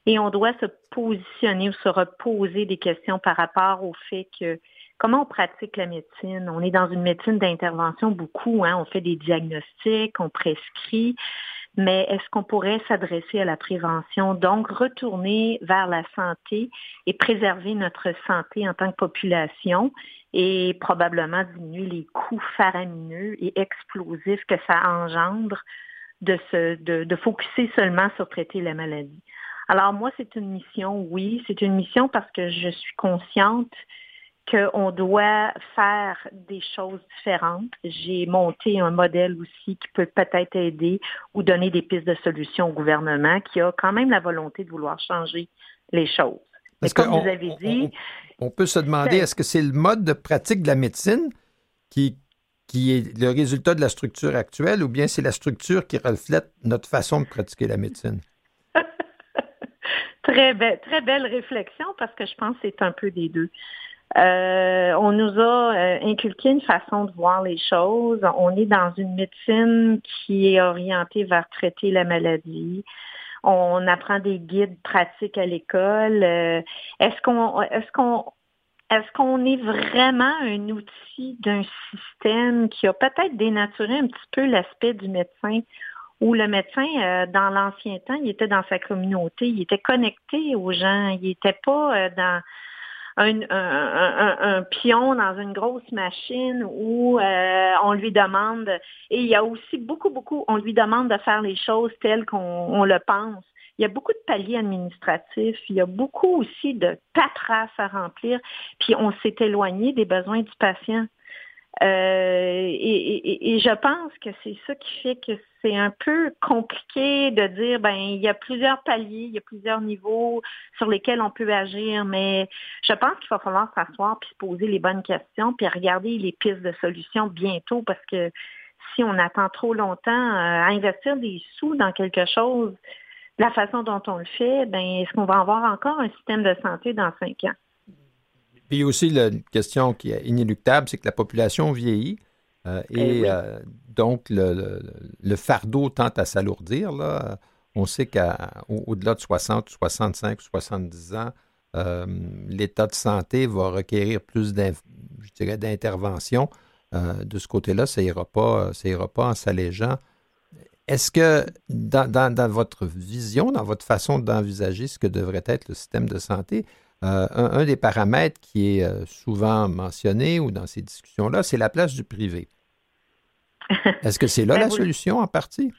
Et on doit se positionner ou se reposer des questions par rapport au fait que comment on pratique la médecine? On est dans une médecine d'intervention beaucoup, hein. on fait des diagnostics, on prescrit, mais est-ce qu'on pourrait s'adresser à la prévention, donc retourner vers la santé et préserver notre santé en tant que population et probablement diminuer les coûts faramineux et explosifs que ça engendre de se de, de focuser seulement sur traiter la maladie. Alors moi, c'est une mission, oui, c'est une mission parce que je suis consciente qu'on doit faire des choses différentes. J'ai monté un modèle aussi qui peut peut-être aider ou donner des pistes de solutions au gouvernement qui a quand même la volonté de vouloir changer les choses. Mais comme vous avez dit... On, peut se demander, est-ce que c'est le mode de pratique de la médecine qui, qui est le résultat de la structure actuelle ou bien c'est la structure qui reflète notre façon de pratiquer la médecine? très, belle, très belle réflexion parce que je pense que c'est un peu des deux. Euh, on nous a euh, inculqué une façon de voir les choses. On est dans une médecine qui est orientée vers traiter la maladie. On apprend des guides pratiques à l'école. Euh, est-ce qu'on est vraiment un outil d'un système qui a peut-être dénaturé un petit peu l'aspect du médecin où le médecin, dans l'ancien temps, il était dans sa communauté, il était connecté aux gens, il n'était pas dans un, pion dans une grosse machine où euh, on lui demande, et il y a aussi beaucoup, beaucoup, on lui demande de faire les choses telles qu'on le pense. Il y a beaucoup de paliers administratifs, il y a beaucoup aussi de paperasse à remplir, puis on s'est éloigné des besoins du patient. Euh, et, je pense que c'est ça qui fait que c'est un peu compliqué de dire, ben, il y a plusieurs paliers, il y a plusieurs niveaux sur lesquels on peut agir, mais je pense qu'il va falloir s'asseoir puis se poser les bonnes questions puis regarder les pistes de solutions bientôt parce que si on attend trop longtemps euh, à investir des sous dans quelque chose, la façon dont on le fait, ben, est-ce qu'on va avoir encore un système de santé dans cinq ans? Puis aussi, la question qui est inéluctable, c'est que la population vieillit. Euh, eh et euh, donc, le, fardeau tente à s'alourdir. On sait qu'au-delà de 60, 65, 70 ans, euh, l'état de santé va requérir plus d'intervention. de ce côté-là, ça n'ira pas, ira pas en s'allégeant. Est-ce que dans, votre vision, dans votre façon d'envisager ce que devrait être le système de santé, euh, un, des paramètres qui est euh, souvent mentionné ou dans ces discussions-là, c'est la place du privé. Est-ce que c'est là ben, la solution en partie?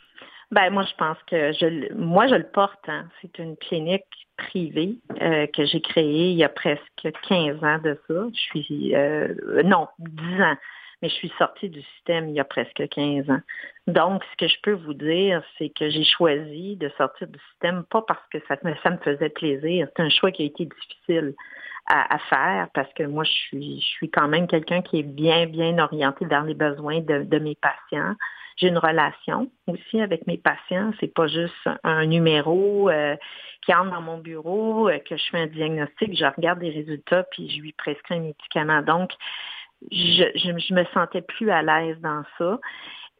Ben moi je pense que je moi je le porte. Hein. C'est une clinique privée euh, que j'ai créée il y a presque 15 ans de ça. Je suis non, 10 ans mais je suis sortie du système il y a presque 15 ans. Donc, ce que je peux vous dire, c'est que j'ai choisi de sortir du système, pas parce que ça me, ça me faisait plaisir, c'est un choix qui a été difficile à, faire parce que moi, je suis, je suis quand même quelqu'un qui est bien, bien orienté vers les besoins de, mes patients. J'ai une relation aussi avec mes patients. C'est pas juste un numéro euh, qui entre dans mon bureau, euh, que je fais un diagnostic, je regarde des résultats, puis je lui prescris un médicament. Donc, je, je, me sentais plus à l'aise dans ça.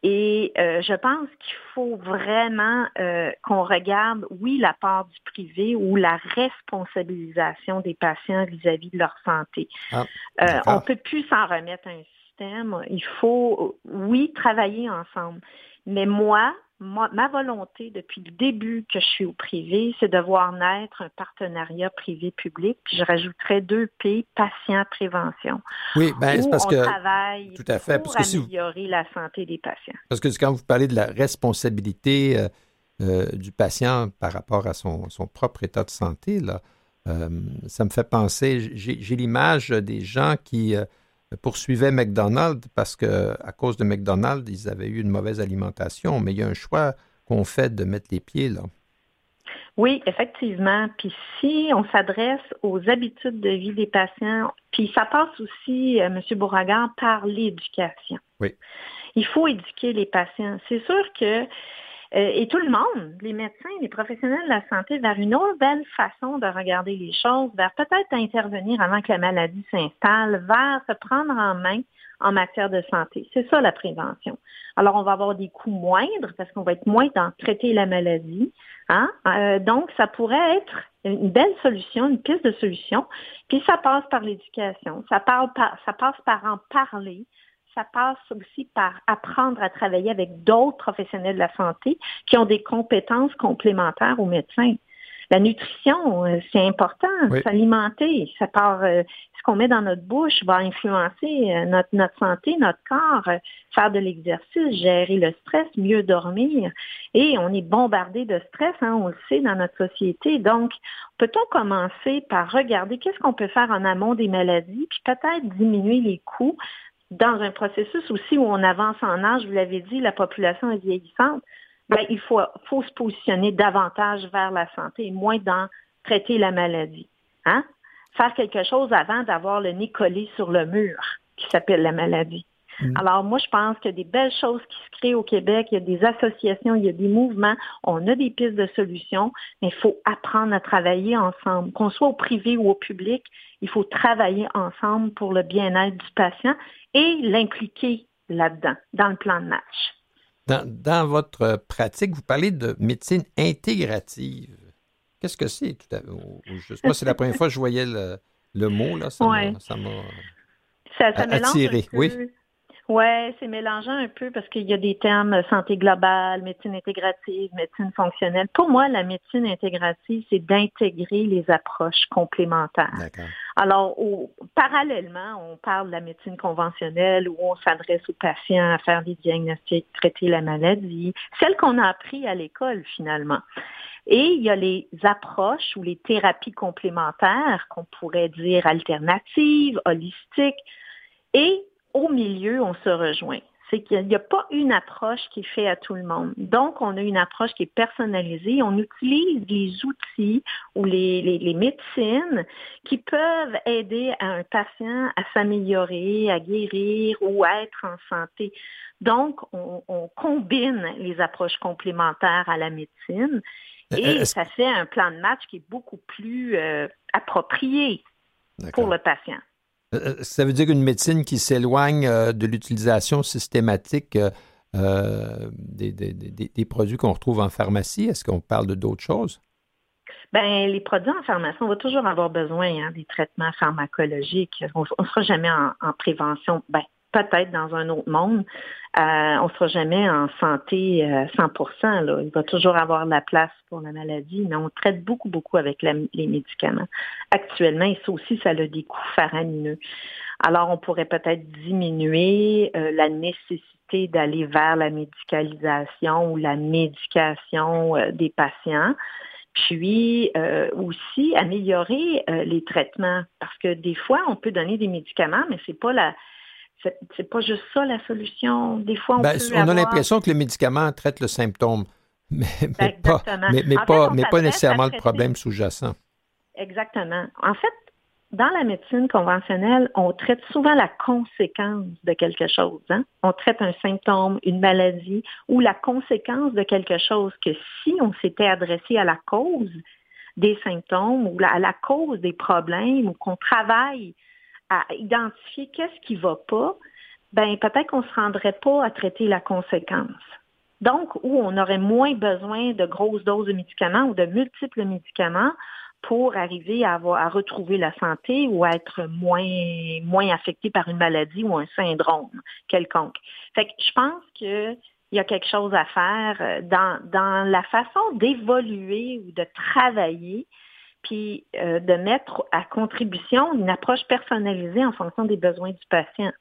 Et euh, je pense qu'il faut vraiment euh, qu'on regarde, oui, la part du privé ou la responsabilisation des patients vis-à-vis de leur santé. Ah, euh, on ne peut plus s'en remettre à un système. Il faut, oui, travailler ensemble. Mais moi, ma volonté depuis le début que je suis au privé, c'est de voir naître un partenariat privé-public. Puis je rajouterais deux P, patient-prévention. Oui, ben, c'est parce on que. travaille tout à fait, pour améliorer la santé des patients. Parce que quand vous parlez de la responsabilité euh, euh, du patient par rapport à son, son propre état de santé, là, euh, ça me fait penser, j'ai l'image des gens qui poursuivaient McDonald's parce que à cause de McDonald's, ils avaient eu une mauvaise alimentation, mais il y a un choix qu'on fait de mettre les pieds là. Oui, effectivement. Puis si on s'adresse aux habitudes de vie des patients, puis ça passe aussi, euh, M. Beauregard, par l'éducation. Oui. Il faut éduquer les patients. C'est sûr que et tout le monde, les médecins, les professionnels de la santé, vers une nouvelle façon de regarder les choses, vers peut-être intervenir avant que la maladie s'installe, vers se prendre en main en matière de santé. C'est ça la prévention. Alors, on va avoir des coûts moindres parce qu'on va être moins dans traiter la maladie. Hein? Euh, donc, ça pourrait être une belle solution, une piste de solution. Puis ça passe par l'éducation, ça, ça passe par en parler, ça passe aussi par apprendre à travailler avec d'autres professionnels de la santé qui ont des compétences complémentaires aux médecins. La nutrition, euh, c'est important, s'alimenter, ça part, euh, ce qu'on met dans notre bouche va influencer euh, notre, notre santé, notre corps, faire de l'exercice, gérer le stress, mieux dormir. Et on est bombardé de stress, hein, on le sait, dans notre société. Donc, peut-on commencer par regarder qu'est-ce qu'on peut faire en amont des maladies, puis peut-être diminuer les coûts dans un processus aussi où on avance en âge, vous l'avez dit, la population est vieillissante, ben, il faut, faut, se positionner davantage vers la santé et moins dans traiter la maladie. Hein? Faire quelque chose avant d'avoir le nez collé sur le mur qui s'appelle la maladie. Mm. Alors, moi, je pense qu'il y a des belles choses qui se créent au Québec. Il y a des associations, il y a des mouvements. On a des pistes de solutions, mais il faut apprendre à travailler ensemble. Qu'on soit au privé ou au public, il faut travailler ensemble pour le bien-être du patient et l'impliquer là-dedans, dans le plan de match. Dans, votre pratique, vous parlez de médecine intégrative. Qu'est-ce que c'est tout à sais pas, c'est la première fois que je voyais le, mot, là. Ça m'a attiré. Oui. Oui, c'est mélangeant un peu parce qu'il y a des termes euh, santé globale, médecine intégrative, médecine fonctionnelle. Pour moi, la médecine intégrative, c'est d'intégrer les approches complémentaires. Alors, parallèlement, on parle de la médecine conventionnelle où on s'adresse aux patients à faire des diagnostics, traiter la maladie, celle qu'on a appris à l'école finalement. Et il y a les approches ou les thérapies complémentaires qu'on pourrait dire alternatives, holistiques. Et au milieu, on se rejoint. C'est qu'il n'y a pas une approche qui est faite à tout le monde. Donc, on a une approche qui est personnalisée. On utilise les outils ou les, les, médecines qui peuvent aider un patient à s'améliorer, à guérir ou à être en santé. Donc, on, combine les approches complémentaires à la médecine euh, et ça fait un plan de match qui est beaucoup plus euh, approprié pour le patient. Euh, euh, ça veut dire qu'une médecine qui s'éloigne euh, de l'utilisation systématique des, produits qu'on retrouve en pharmacie, est-ce qu'on parle de d'autres choses? Ben, les produits en pharmacie, on va toujours avoir besoin hein, des traitements pharmacologiques. On ne sera jamais en, en prévention. Ben, peut-être dans un autre monde. Euh, on ne sera jamais en santé 100 euh, là. Il va toujours avoir la place pour la maladie, mais on traite beaucoup, beaucoup avec les médicaments. Actuellement, et ça aussi, ça a des coûts faramineux. Alors, on pourrait peut-être diminuer euh, la nécessité d'aller vers la médicalisation ou la médication des patients puis aussi améliorer les traitements parce que des fois on peut donner des médicaments mais c'est pas la c'est pas juste ça la solution. Des fois, on, ben, peut on a l'impression que le médicament traite le symptôme, mais, pas, mais, pas, mais pas nécessairement le problème sous-jacent. Exactement. En fait, dans la médecine conventionnelle, on traite souvent la conséquence de quelque chose. Hein. On traite un symptôme, une maladie ou la conséquence de quelque chose que si on s'était adressé à la cause des symptômes ou à la cause des problèmes ou qu'on travaille à identifier qu'est-ce qui ne va pas, ben peut-être qu'on ne se rendrait pas à traiter la conséquence. Donc, où on aurait moins besoin de grosses doses de médicaments ou de multiples médicaments pour arriver à, retrouver la santé ou à être moins, moins affecté par une maladie ou un syndrome quelconque. Fait que je pense qu'il y a quelque chose à faire euh, dans, dans la façon d'évoluer ou de travailler puis euh, de mettre à contribution une approche personnalisée en fonction des besoins du patient.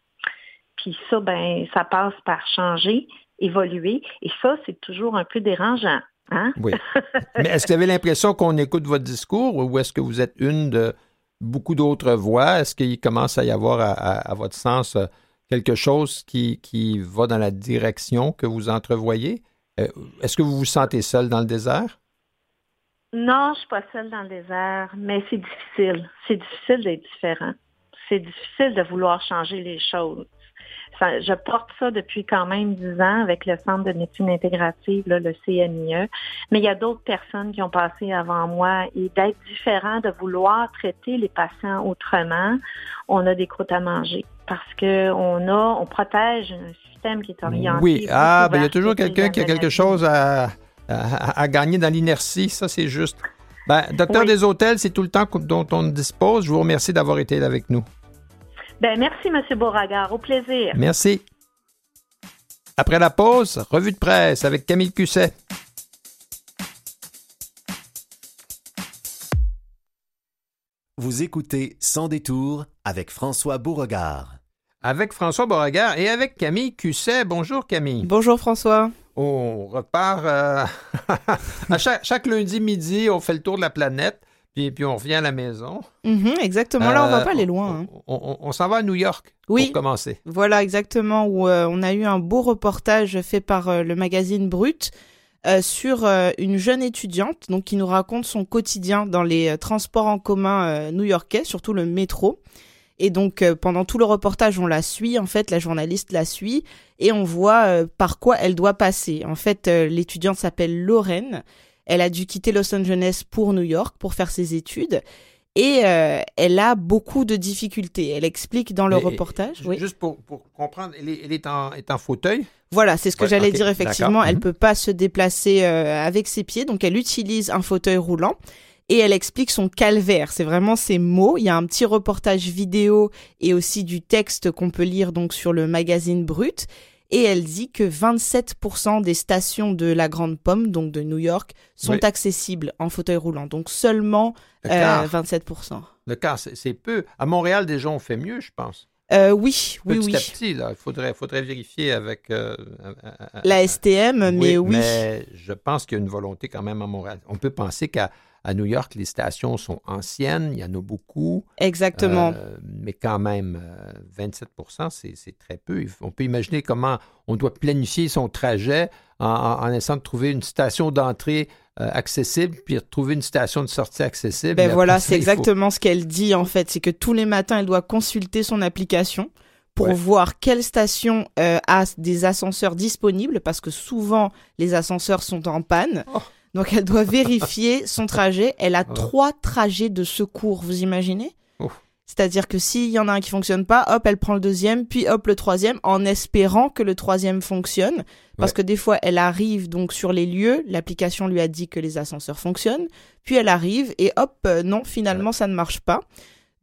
Puis ça, ben, ça passe par changer, évoluer, et ça, c'est toujours un peu dérangeant. Hein? Oui. Mais est-ce que vous avez l'impression qu'on écoute votre discours ou est-ce que vous êtes une de beaucoup d'autres voix? Est-ce qu'il commence à y avoir, à, votre sens, quelque chose qui, qui, va dans la direction que vous entrevoyez? Euh, est-ce que vous vous sentez seul dans le désert? Non, je suis pas seule dans le désert, mais c'est difficile. C'est difficile d'être différent. C'est difficile de vouloir changer les choses. je porte ça depuis quand même dix ans avec le Centre de médecine intégrative, le CMIE. Mais il y a d'autres personnes qui ont passé avant moi et d'être différent, de vouloir traiter les patients autrement, on a des croûtes à manger parce que on a, on protège un système qui est orienté. Oui, ah, ben il y a toujours quelqu'un qui a quelque chose à, à, gagner dans l'inertie, ça c'est juste. Ben, docteur des hôtels, c'est tout le temps dont on dispose. Je vous remercie d'avoir été là avec nous. Ben, merci, M. Beauregard. Au plaisir. Merci. Après la pause, revue de presse avec Camille Cusset. Vous écoutez Sans détour avec François Beauregard. Avec François Beauregard et avec Camille Cusset. Bonjour Camille. Bonjour François. On repart euh, à chaque, lundi midi, on fait le tour de la planète. Puis, puis on revient à la maison. Mhm, exactement. Là, on va pas aller loin. Hein. On, s'en va à New York oui, pour commencer. Voilà, exactement. Où euh, on a eu un beau reportage fait par euh, le magazine Brut sur une jeune étudiante donc, qui nous raconte son quotidien dans les transports en commun new-yorkais, surtout le métro. Et donc, euh, pendant tout le reportage, on la suit, en fait, la journaliste la suit, et on voit euh, par quoi elle doit passer. En fait, euh, l'étudiante s'appelle Lorraine. Elle a dû quitter Los Angeles pour New York pour faire ses études. Et elle a beaucoup de difficultés. Elle explique dans le reportage. Juste pour, comprendre, elle est, en, fauteuil? Voilà, c'est ce que j'allais dire effectivement. Elle ne mhm. peut pas se déplacer avec ses pieds, donc elle utilise un fauteuil roulant et elle explique son calvaire. C'est vraiment ses mots. Il y a un petit reportage vidéo et aussi du texte qu'on peut lire donc sur le magazine Brut. Et elle dit que 27% des stations de la Grande Pomme, donc de New York, sont accessibles en fauteuil roulant. Donc seulement 27%. Euh, Le cas, c'est peu. À Montréal, déjà, on fait mieux, je pense. Euh, oui, oui, oui. Petit à petit, là, il faudrait, faudrait vérifier avec euh, la STM, mais oui. Mais je pense qu'il y a une volonté quand même à Montréal. On peut penser qu'à à New York, les stations sont anciennes, il y en a beaucoup. Exactement. Euh, mais quand même, 27% euh, c'est très peu. On peut imaginer comment on doit planifier son trajet en, essayant de trouver une station d'entrée euh, accessible, puis trouver une station de sortie accessible. Ben voilà, c'est exactement ce qu'elle dit en fait. C'est que tous les matins, elle doit consulter son application pour voir quelle station a des ascenseurs disponibles, parce que souvent, les ascenseurs sont en panne. Oh. Donc elle doit vérifier son trajet. Elle a trois trajets de secours, vous imaginez? C'est-à-dire que s'il y en a un qui fonctionne pas, hop, elle prend le deuxième, puis hop, le troisième, en espérant que le troisième fonctionne. Parce que des fois, elle arrive donc sur les lieux, l'application lui a dit que les ascenseurs fonctionnent, puis elle arrive et hop, euh, non, finalement, ça ne marche pas.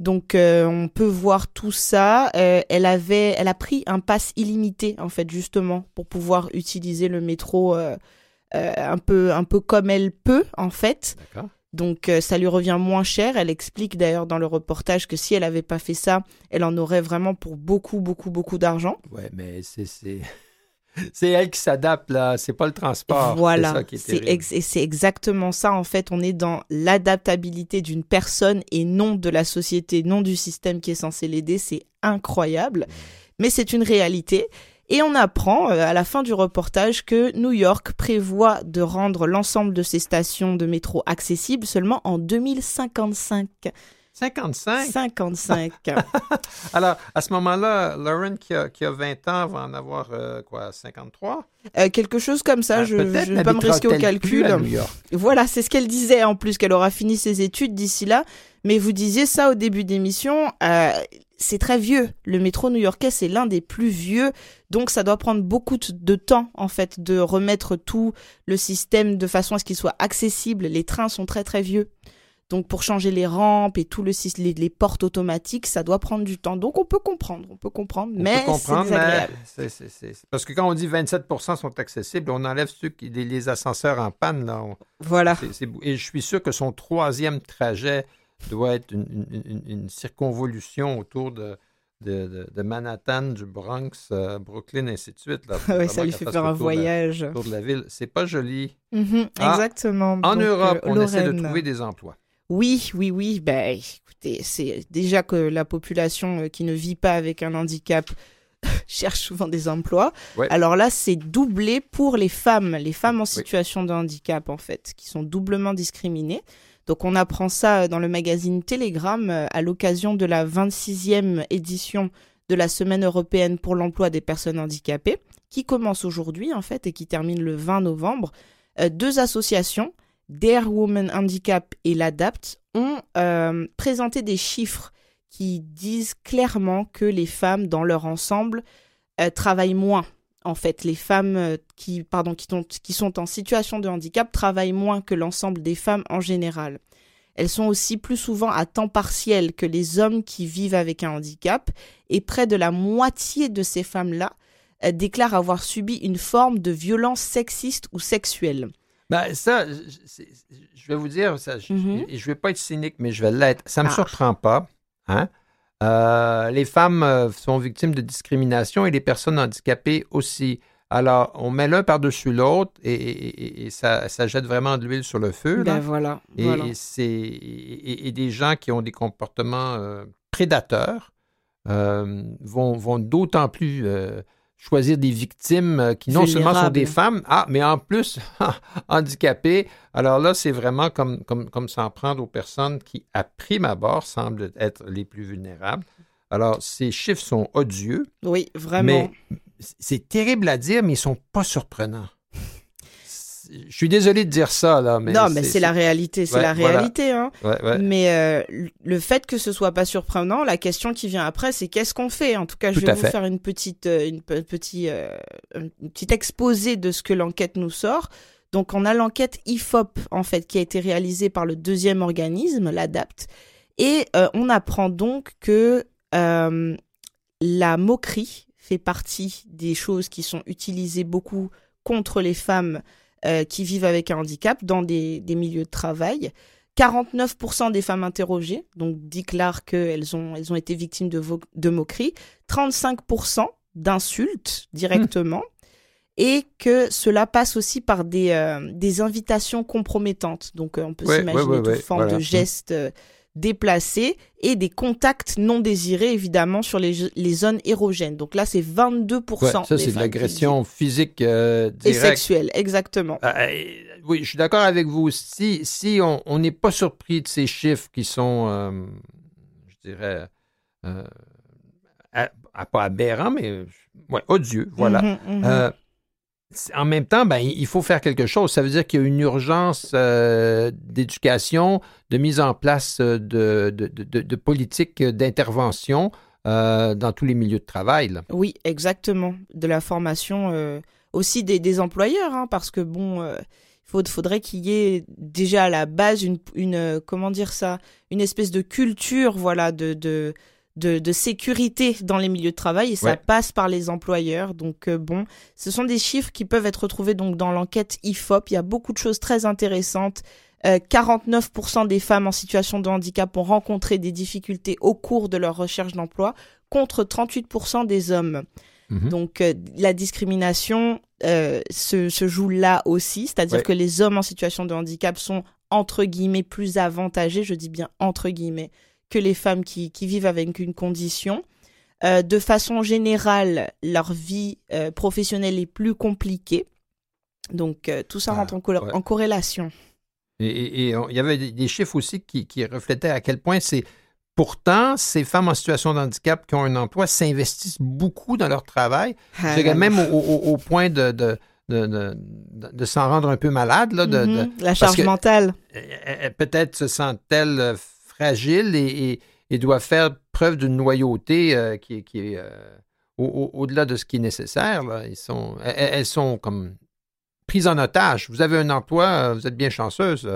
Donc euh, on peut voir tout ça. Euh, elle avait, elle a pris un pass illimité en fait justement pour pouvoir utiliser le métro un, peu, un peu comme elle peut, en fait. Donc euh, ça lui revient moins cher. Elle explique d'ailleurs dans le reportage que si elle n'avait pas fait ça, elle en aurait vraiment pour beaucoup, beaucoup, beaucoup d'argent. Ouais, mais c'est... C'est elle qui s'adapte là, c'est pas le transport. Voilà, c'est c'est exactement ça en fait. On est dans l'adaptabilité d'une personne et non de la société, non du système qui est censé l'aider. C'est incroyable, mais c'est une réalité. Et on apprend euh, à la fin du reportage que New York prévoit de rendre l'ensemble de ses stations de métro accessibles seulement en 2055. 55? 55. Alors, à ce moment-là, Lauren, qui a, 20 ans, va en avoir euh, quoi, 53? Euh, quelque chose comme ça, ah, je ne vais pas me risquer au calcul. Voilà, c'est ce qu'elle disait en plus, qu'elle aura fini ses études d'ici là. Mais vous disiez ça au début d'émission, c'est très vieux. Le métro new-yorkais, c'est l'un des plus vieux. Donc, ça doit prendre beaucoup de temps, en fait, de remettre tout le système de façon à ce qu'il soit accessible. Les trains sont très, très vieux. Donc, pour changer les rampes et tout le les, les portes automatiques, ça doit prendre du temps. Donc, on peut comprendre, on peut comprendre, mais c'est désagréable. Parce que quand on dit 27% sont accessibles, on enlève ceux qui les, ascenseurs en panne. Là. Voilà. et je suis sûr que son troisième trajet doit être une, circonvolution autour de, de, Manhattan, du Bronx, euh, Brooklyn, ainsi de suite. oui, ça lui fait faire un voyage. autour de la ville. C'est pas joli. Mm-hmm, ah, exactement. En Europe, euh, on essaie de trouver des emplois. Oui, oui, oui. Ben, écoutez, c'est déjà que la population euh, qui ne vit pas avec un handicap cherche souvent des emplois. Alors là, c'est doublé pour les femmes, les femmes en situation de handicap, en fait, qui sont doublement discriminées. Donc on apprend ça dans le magazine Telegram euh, à l'occasion de la 26e édition de la Semaine européenne pour l'emploi des personnes handicapées, qui commence aujourd'hui en fait et qui termine le 20 novembre. Euh, deux associations, Dare Women Handicap et l'ADAPT, ont euh, présenté des chiffres qui disent clairement que les femmes dans leur ensemble euh, travaillent moins. En fait, les femmes qui, pardon, qui, qui sont en situation de handicap travaillent moins que l'ensemble des femmes en général. Elles sont aussi plus souvent à temps partiel que les hommes qui vivent avec un handicap et près de la moitié de ces femmes-là déclarent avoir subi une forme de violence sexiste ou sexuelle. Ben, ça, je vais vous dire, ça, je ne mm-hmm. vais pas être cynique, mais je vais l'être. Ça ne me ah. surprend pas. Hein? Euh, les femmes euh, sont victimes de discrimination et les personnes handicapées aussi. Alors, on met l'un par-dessus l'autre et, ça, ça, jette vraiment de l'huile sur le feu. Ben voilà. Et, et, des gens qui ont des comportements euh, prédateurs vont, vont d'autant plus choisir des victimes euh, qui non seulement sont des femmes, ah, mais en plus handicapées. Alors là, c'est vraiment comme, comme, comme s'en prendre aux personnes qui, à prime abord, semblent être les plus vulnérables. Alors, ces chiffres sont odieux. Oui, vraiment. Mais c'est terrible à dire, mais ils ne sont pas surprenants je suis désolé de dire ça, là. Mais non, mais c'est la réalité, c'est la réalité. Hein. Mais euh, le fait que ce soit pas surprenant, la question qui vient après, c'est qu'est-ce qu'on fait? En tout cas, je vais vous faire une petite, euh, une, petit, euh, une petite exposé de ce que l'enquête nous sort. Donc, on a l'enquête IFOP, en fait, qui a été réalisée par le deuxième organisme, l'ADAPT. Et on apprend donc que la moquerie fait partie des choses qui sont utilisées beaucoup contre les femmes euh, qui vivent avec un handicap dans des, milieux de travail. 49% des femmes interrogées donc déclarent qu'elles ont, elles ont été victimes de, de moqueries. 35% d'insultes directement. Hmm. Et que cela passe aussi par des, euh, des invitations compromettantes. Donc, euh, on peut s'imaginer toute forme de gestes déplacés et des contacts non désirés, évidemment, sur les, les zones érogènes. Donc là, c'est 22%. ça, c'est de l'agression physique euh, Et sexuelle, exactement. Ah, oui, je suis d'accord avec vous. Si, si on n'est pas surpris de ces chiffres qui sont, euh, je dirais, euh, pas aberrants, mais ouais, odieux, voilà. Mhm, mhm en même temps, ben, il faut faire quelque chose. Ça veut dire qu'il y a une urgence euh, d'éducation, de mise en place euh, de, de, politiques d'intervention euh, dans tous les milieux de travail. Oui, exactement. De la formation aussi des, employeurs, hein, parce que bon, il faudrait qu'il y ait déjà à la base une, comment dire ça, une espèce de culture, voilà, de de, sécurité dans les milieux de travail et ça passe par les employeurs. Donc euh, bon, ce sont des chiffres qui peuvent être retrouvés donc dans l'enquête IFOP. Il y a beaucoup de choses très intéressantes. 49% euh, des femmes en situation de handicap ont rencontré des difficultés au cours de leur recherche d'emploi contre 38% des hommes. Mhm. Donc euh, la discrimination se, joue là aussi, c'est-à-dire que les hommes en situation de handicap sont entre guillemets plus avantagés, je dis bien entre guillemets, que les femmes qui, vivent avec une condition. Euh, de façon générale, leur vie euh, professionnelle est plus compliquée. Donc, euh, tout ça rentre en, en, corrélation. Et il y avait des chiffres aussi qui, reflétaient à quel point c'est. Pourtant, ces femmes en situation de handicap qui ont un emploi s'investissent beaucoup dans leur travail, ah, même au, point de, de, s'en rendre un peu malade. Là, de, mm-hmm. La charge mentale. Peut-être se sentent-elles fragile et, et, doit faire preuve d'une loyauté euh, qui, est euh, au-delà de ce qui est nécessaire. Ils sont, elles, sont comme prises en otage. Vous avez un emploi, euh, vous êtes bien chanceuse.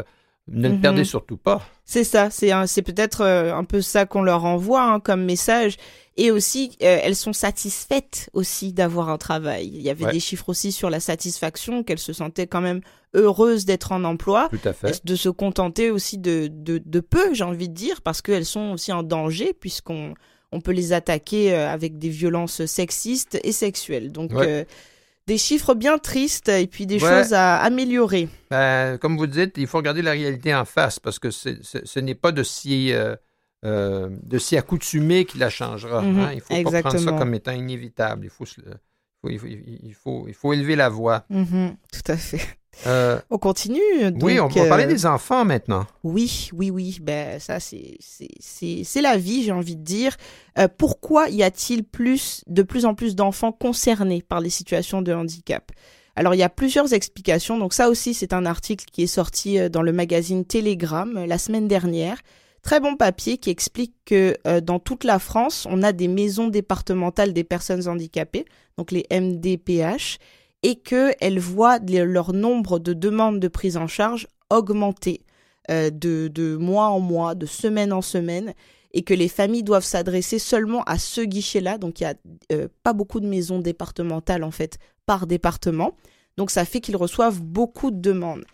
Ne le perdez mhm. surtout pas. C'est ça, c'est peut-être un peu ça qu'on leur envoie hein, comme message. Et aussi, elles sont satisfaites aussi d'avoir un travail. Il y avait des chiffres aussi sur la satisfaction, qu'elles se sentaient quand même heureuses d'être en emploi, de se contenter aussi de, de, peu, j'ai envie de dire, parce qu'elles sont aussi en danger puisqu'on on peut les attaquer euh, avec des violences sexistes et sexuelles. Donc, euh, des chiffres bien tristes et puis des choses à améliorer. Ben, comme vous dites, il faut regarder la réalité en face parce que ce n'est pas de euh, de s'y accoutumer qui la changera. Mhm, hein. Il ne faut pas prendre ça comme étant inévitable. Il faut, il faut, il faut, il faut élever la voix. Mhm, tout à fait. Euh, on continue. oui, on va parler des enfants maintenant. Oui, oui, oui. Ben ça, c'est c'est la vie, j'ai envie de dire. pourquoi y a-t-il plus de plus en plus d'enfants concernés par les situations de handicap? Alors il y a plusieurs explications. Donc ça aussi, c'est un article qui est sorti dans le magazine Telegram la semaine dernière Très bon papier qui explique que euh, dans toute la France, on a des maisons départementales des personnes handicapées, donc les MDPH, et qu'elles voient leur nombre de demandes de prise en charge augmenter euh, de, mois en mois, de semaine en semaine, et que les familles doivent s'adresser seulement à ce guichet-là. Donc il n'y a euh, pas beaucoup de maisons départementales en fait par département. Donc ça fait qu'ils reçoivent beaucoup de demandes.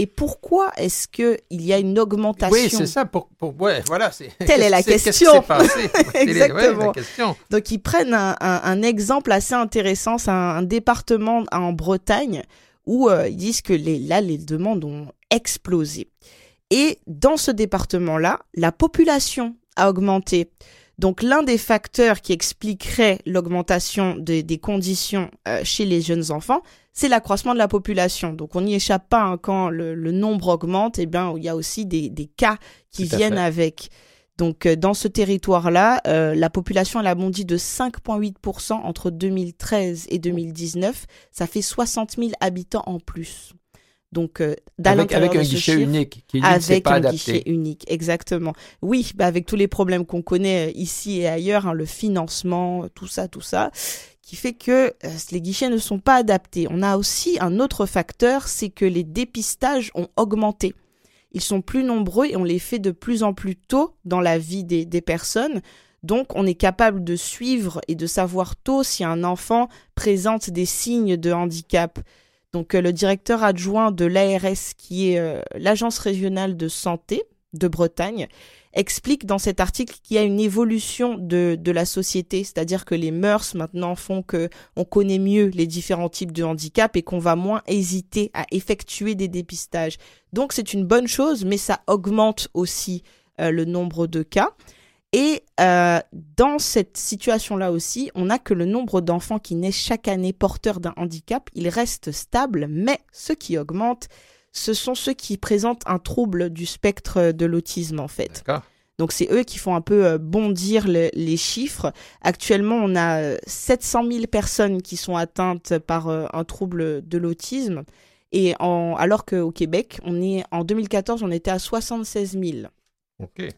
Et pourquoi est-ce qu'il y a une augmentation Oui, c'est ça. Pour, ouais, voilà. Telle est la question. Exactement. la question. Donc, ils prennent un, exemple assez intéressant. C'est un, département en Bretagne où euh, ils disent que les, là, les demandes ont explosé. Et dans ce département-là, la population a augmenté. Donc l'un des facteurs qui expliquerait l'augmentation des conditions euh, chez les jeunes enfants, c'est l'accroissement de la population. Donc on n'y échappe pas hein, quand le, nombre augmente, et eh bien il y a aussi des, cas qui viennent avec. Donc euh, dans ce territoire-là, euh, la population elle a bondi de 5,8% entre 2013 et 2019. Ça fait 60 000 habitants en plus. Donc, euh, avec, avec un guichet unique, qui avec pas un guichet unique, exactement. Oui, bah avec tous les problèmes qu'on connaît ici et ailleurs, hein, le financement, tout ça, tout ça, qui fait que euh, les guichets ne sont pas adaptés. On a aussi un autre facteur, c'est que les dépistages ont augmenté. Ils sont plus nombreux et on les fait de plus en plus tôt dans la vie des, personnes. Donc, on est capable de suivre et de savoir tôt si un enfant présente des signes de handicap. Donc, euh, le directeur adjoint de l'ARS, qui est euh, l'agence régionale de santé de Bretagne, explique dans cet article qu'il y a une évolution de, la société, c'est-à-dire que les mœurs maintenant font que on connaît mieux les différents types de handicap et qu'on va moins hésiter à effectuer des dépistages. Donc c'est une bonne chose, mais ça augmente aussi euh, le nombre de cas. Et euh, dans cette situation-là aussi, on a que le nombre d'enfants qui naissent chaque année porteurs d'un handicap, il reste stable, mais ce qui augmente, ce sont ceux qui présentent un trouble du spectre de l'autisme en fait. Donc c'est eux qui font un peu euh, bondir les chiffres. Actuellement, on a 700 euh, 000 personnes qui sont atteintes par euh, un trouble de l'autisme. Et en, alors qu'au Québec, on est, en 2014, on était à 76 000.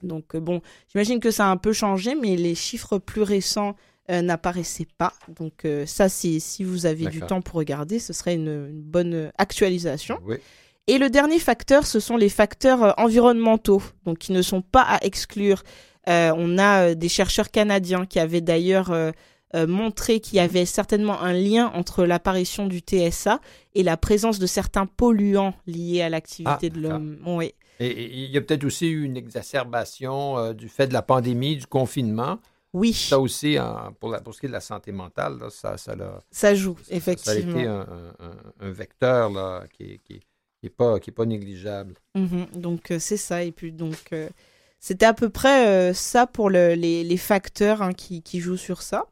Donc bon, j'imagine que ça a un peu changé, mais les chiffres plus récents n'apparaissaient pas. Donc ça, si vous avez du temps pour regarder, ce serait une, une bonne actualisation. Oui. Et le dernier facteur, ce sont les facteurs euh, environnementaux, donc qui ne sont pas à exclure. Euh, on a euh, des chercheurs canadiens qui avaient d'ailleurs montré qu'il y avait certainement un lien entre l'apparition du TSA et la présence de certains polluants liés à l'activité ah, de l'homme. Oui. Et il y a peut-être aussi eu une exacerbation du fait de la pandémie, du confinement. Oui. Ça aussi, pour, la, pour, ce qui est de la santé mentale, ça, ça, ça joue, effectivement. Ça a été un, un, vecteur là, qui, qui, qui n'est pas, qui est pas négligeable. Mhm. donc, euh, c'est ça. Et puis, donc, euh, c'était à peu près euh, ça pour le, les, les, facteurs hein, qui, qui, jouent sur ça.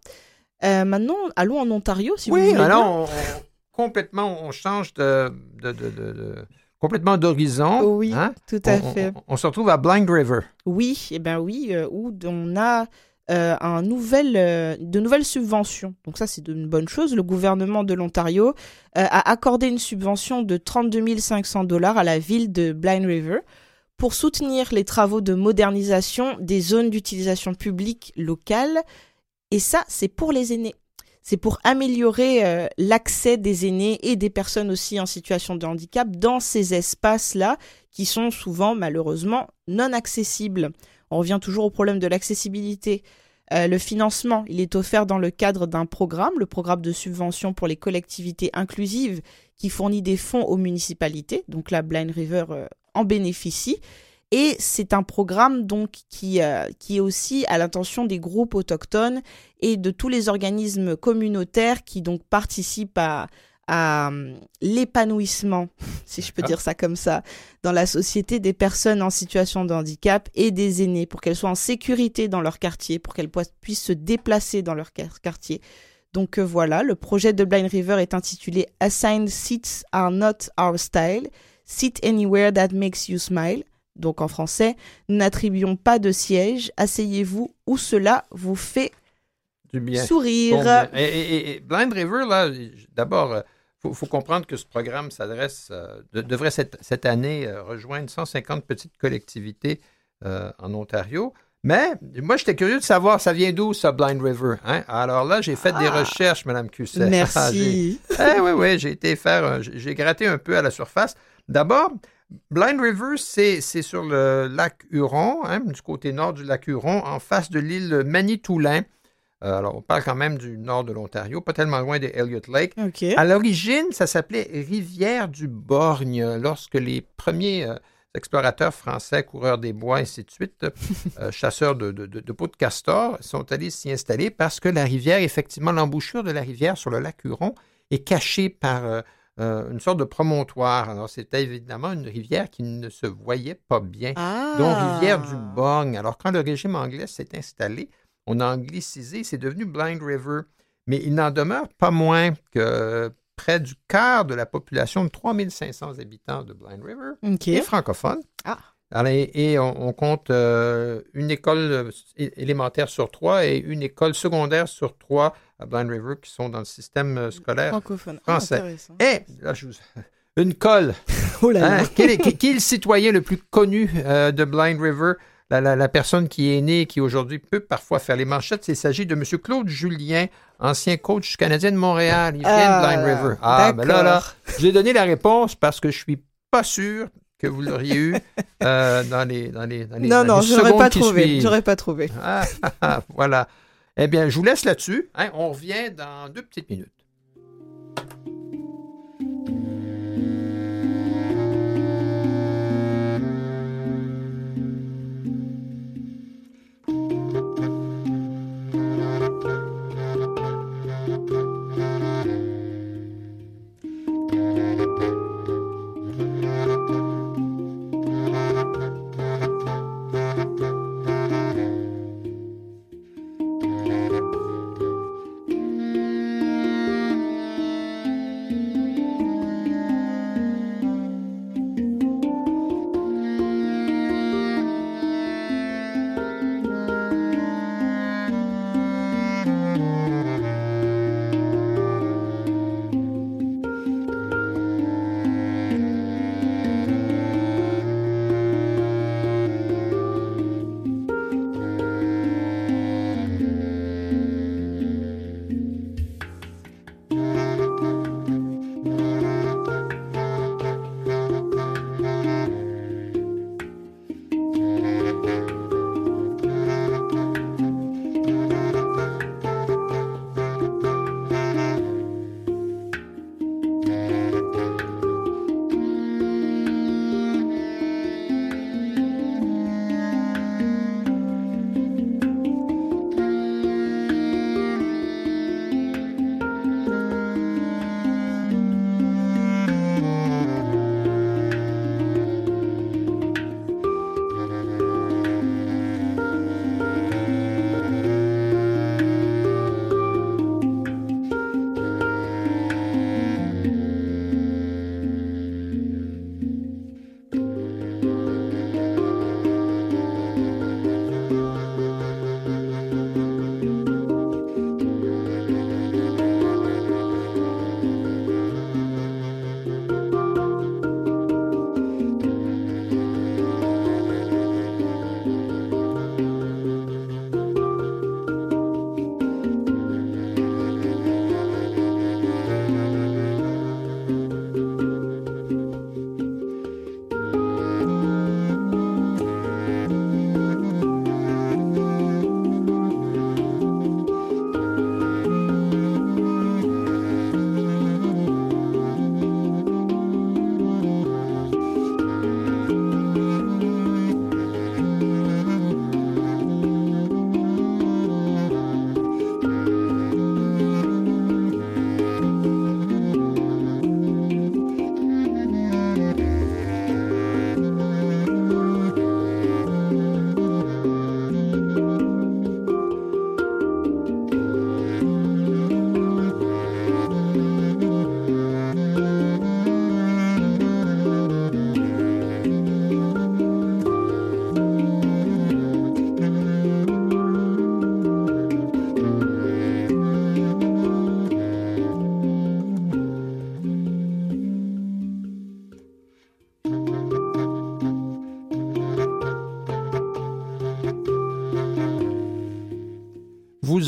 maintenant, allons en Ontario, si oui, vous voulez. Oui, alors, complètement, on change de, de, de, de complètement d'horizon. Oui, hein? tout à fait. On, se retrouve à Blind River. Oui, et eh ben oui, où on a euh, un nouvel, euh, de nouvelles subventions. Donc ça, c'est une bonne chose. Le gouvernement de l'Ontario euh, a accordé une subvention de 32 500 dollars à la ville de Blind River pour soutenir les travaux de modernisation des zones d'utilisation publique locale. Et ça, c'est pour les aînés. C'est pour améliorer l'accès des aînés et des personnes aussi en situation de handicap dans ces espaces-là qui sont souvent malheureusement non accessibles. On revient toujours au problème de l'accessibilité. Euh, le financement, il est offert dans le cadre d'un programme, le programme de subvention pour les collectivités inclusives qui fournit des fonds aux municipalités. Donc la Blind River euh, en bénéficie. Et c'est un programme donc qui, euh, qui est aussi à l'intention des groupes autochtones et de tous les organismes communautaires qui donc participent à, à euh, l'épanouissement, si je peux dire ça comme ça, dans la société des personnes en situation de handicap et des aînés, pour qu'elles soient en sécurité dans leur quartier, pour qu'elles puissent se déplacer dans leur quartier. Donc voilà, le projet de Blind River est intitulé Assigned Seats Are Not Our Style. Sit Anywhere That Makes You Smile. Donc en français, nous n'attribuons pas de siège, asseyez-vous où cela vous fait du bien. sourire. Et, Blind River, là, d'abord, il faut, comprendre que ce programme s'adresse, devrait cette, cette année rejoindre 150 petites collectivités en Ontario. Mais moi, j'étais curieux de savoir, ça vient d'où, ça, Blind River? Hein? Alors là, j'ai fait des ah. recherches, Mme Cusset. Merci. eh, oui, oui, j'ai été faire, j'ai gratté un peu à la surface. D'abord, Blind River, c'est sur le lac Huron, hein, du côté nord du lac Huron, en face de l'île Manitoulin. Euh, alors, on parle quand même du nord de l'Ontario, pas tellement loin des Elliott Lake. À l'origine, ça s'appelait Rivière du Borgne, lorsque les premiers euh, explorateurs français, coureurs des bois, ainsi de suite, euh, chasseurs de, de, peaux de castor, sont allés s'y installer parce que la rivière, effectivement, l'embouchure de la rivière sur le lac Huron est cachée par euh, une sorte de promontoire. Alors, c'était évidemment une rivière qui ne se voyait pas bien, ah! donc rivière du Borgne. Alors, quand le régime anglais s'est installé, on a anglicisé, c'est devenu Blind River. Mais il n'en demeure pas moins que près du quart de la population de 3500 habitants de Blind River est francophone. Ah. et on, compte euh, une école euh, élémentaire sur trois et une école secondaire sur trois à Blind River qui sont dans le système euh, scolaire francophone. Ah, français. et là, je vous... une colle. oh là hein, qui, est, le citoyen le plus connu de Blind River? La, personne qui est née, qui aujourd'hui peut parfois faire les manchettes, il s'agit de M. Claude Julien, ancien coach canadien de Montréal. Il vient de ah, Blind River. Ah, mais ben là, là, j'ai donné la réponse parce que je suis pas sûr que vous l'auriez eu euh, dans les dans les, dans les Non, non, j'aurais pas trouvé. J'aurais pas trouvé. Ah, voilà. Eh bien, je vous laisse là-dessus. Hein. on revient dans deux petites minutes.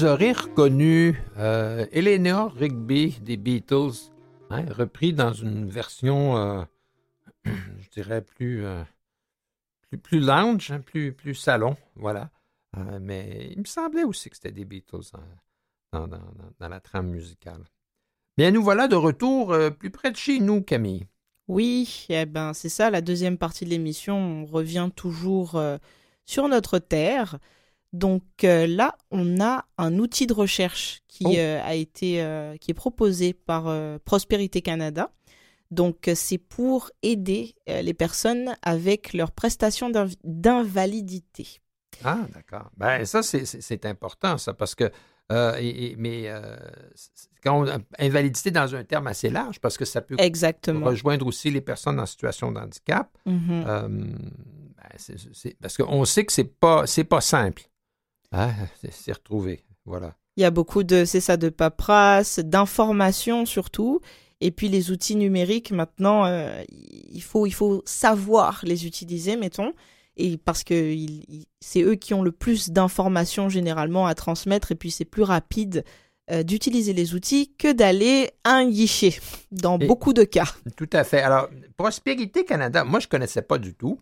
Vous reconnu euh, Eleanor Rigby des Beatles, hein, repris dans une version, euh, je dirais, plus, euh, plus, plus, lounge, hein, plus, plus salon, voilà. Mais il me semblait aussi que c'était des Beatles dans, dans, dans, la trame musicale. Bien, nous voilà de retour plus près de chez nous, Camille. Oui, eh ben, c'est ça, la deuxième partie de l'émission. On revient toujours sur notre terre. Donc euh, là, on a un outil de recherche qui Oh. euh, a été euh, qui est proposé par Prospérité Canada. Donc c'est pour aider les personnes avec leurs prestations d'inv- d'invalidité. Ah, d'accord. Ben, ça, c'est- important, ça, parce que. et- et- mais c'est- quand on, invalidité dans un terme assez large, parce que ça peut Exactement. rejoindre aussi les personnes en situation de handicap. Mhm. Euh, ben, parce qu'on sait que c'est pas c'est pas simple. Hein, c'est s'y retrouver. Voilà. Il y a beaucoup de, c'est ça, de paperasse, d'informations surtout. Et puis les outils numériques, maintenant, euh, il, faut, il faut savoir les utiliser, mettons. Et parce que il- il- c'est eux qui ont le plus d'informations généralement à transmettre. Et puis c'est plus rapide euh, d'utiliser les outils que d'aller à un guichet, dans Et- beaucoup de cas. Tout à fait. Alors, Prospérité Canada, moi, je ne connaissais pas du tout.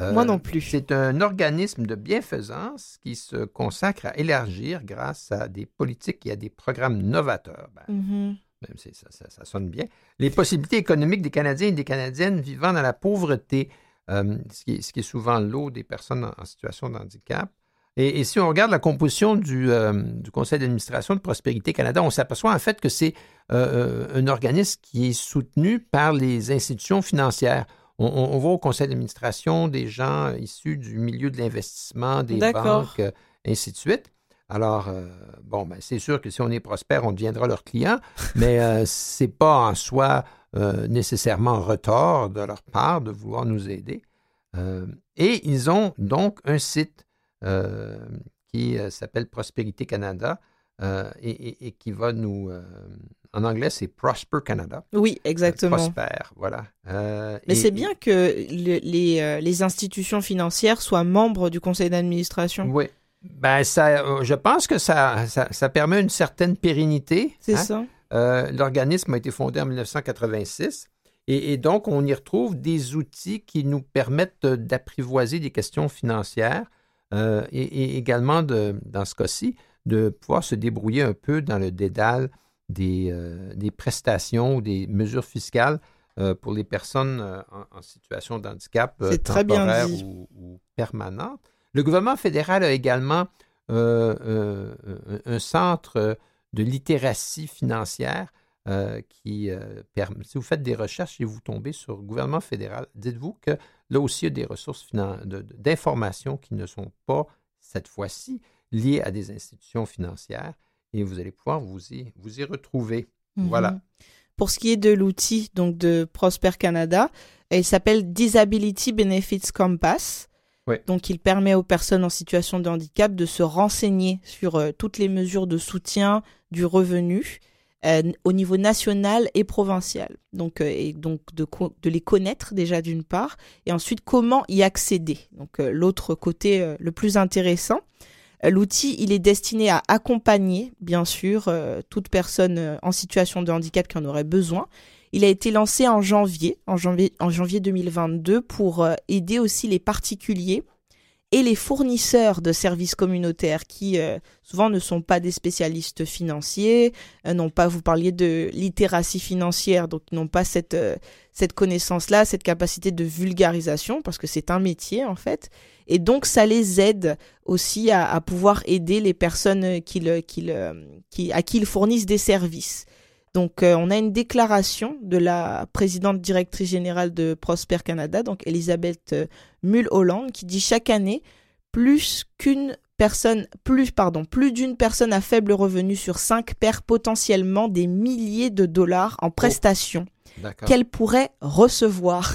Euh, Moi non plus. C'est un organisme de bienfaisance qui se consacre à élargir, grâce à des politiques et à des programmes novateurs, ben, Mhm. même si ça, ça- ça sonne bien, les possibilités économiques des Canadiens et des Canadiennes vivant dans la pauvreté, euh, ce, qui est, ce qui est souvent l'eau des personnes en, en situation de handicap. Et, et si on regarde la composition du, euh, du Conseil d'administration de Prospérité Canada, on s'aperçoit en fait que c'est euh, un organisme qui est soutenu par les institutions financières. On, on- voit au conseil d'administration des gens issus du milieu de l'investissement, des banques, euh, ainsi de suite. Alors, euh, bon, ben, c'est sûr que si on est prospère, on deviendra leur client, mais euh, c'est pas en soi euh, nécessairement retort de leur part de vouloir nous aider. Et ils ont donc un site qui s'appelle Prospérité Canada et, et- et qui va nous... euh, en anglais, c'est Prosper Canada. Oui, exactement. Prospère, voilà. Euh, Mais c'est bien que le- les, euh, les institutions financières soient membres du conseil d'administration. Oui. Ben, ça, euh, je pense que ça, ça, ça permet une certaine pérennité. C'est hein. ça. Euh, L'organisme a été fondé en 1986 et, et donc on y retrouve des outils qui nous permettent euh, d'apprivoiser des questions financières euh, et, et également, de, dans ce cas-ci, de pouvoir se débrouiller un peu dans le dédale des, euh, des prestations ou des mesures fiscales euh, pour les personnes euh, en, en situation de handicap temporaire ou, ou permanente. Le gouvernement fédéral a également un, centre de littératie financière qui permet. Si vous faites des recherches et vous tombez sur le gouvernement fédéral, dites-vous que là aussi, il y a des ressources d'informations qui ne sont pas, cette fois-ci, liées à des institutions financières et vous allez pouvoir vous y, vous y retrouver. Voilà. Mhm. Pour ce qui est de l'outil donc de Prosper Canada, il s'appelle Disability Benefits Compass. Ouais. Donc, il permet aux personnes en situation de handicap de se renseigner sur euh, toutes les mesures de soutien du revenu euh, au niveau national et provincial. Donc, euh, et donc de, les connaître déjà d'une part, et ensuite comment y accéder. Donc, euh, l'autre côté euh, le plus intéressant. L'outil, il est destiné à accompagner, bien sûr, euh, toute personne euh, en situation de handicap qui en aurait besoin. Il a été lancé en janvier, en janvier, en janvier 2022, pour euh, aider aussi les particuliers et les fournisseurs de services communautaires qui euh, souvent ne sont pas des spécialistes financiers, euh, n'ont pas, vous parliez de littératie financière, donc n'ont pas cette, euh, cette connaissance-là, cette capacité de vulgarisation, parce que c'est un métier en fait. Et donc ça les aide aussi à, pouvoir aider les personnes qui, à qui ils fournissent des services. Donc, euh, on a une déclaration de la présidente directrice générale de Prosper Canada, donc Elisabeth euh, Mull-Holland, qui dit chaque année, plus qu'une personne, plus, pardon, plus d'une personne à faible revenu sur cinq perd potentiellement des milliers de dollars en prestations D'accord. qu'elle pourrait recevoir.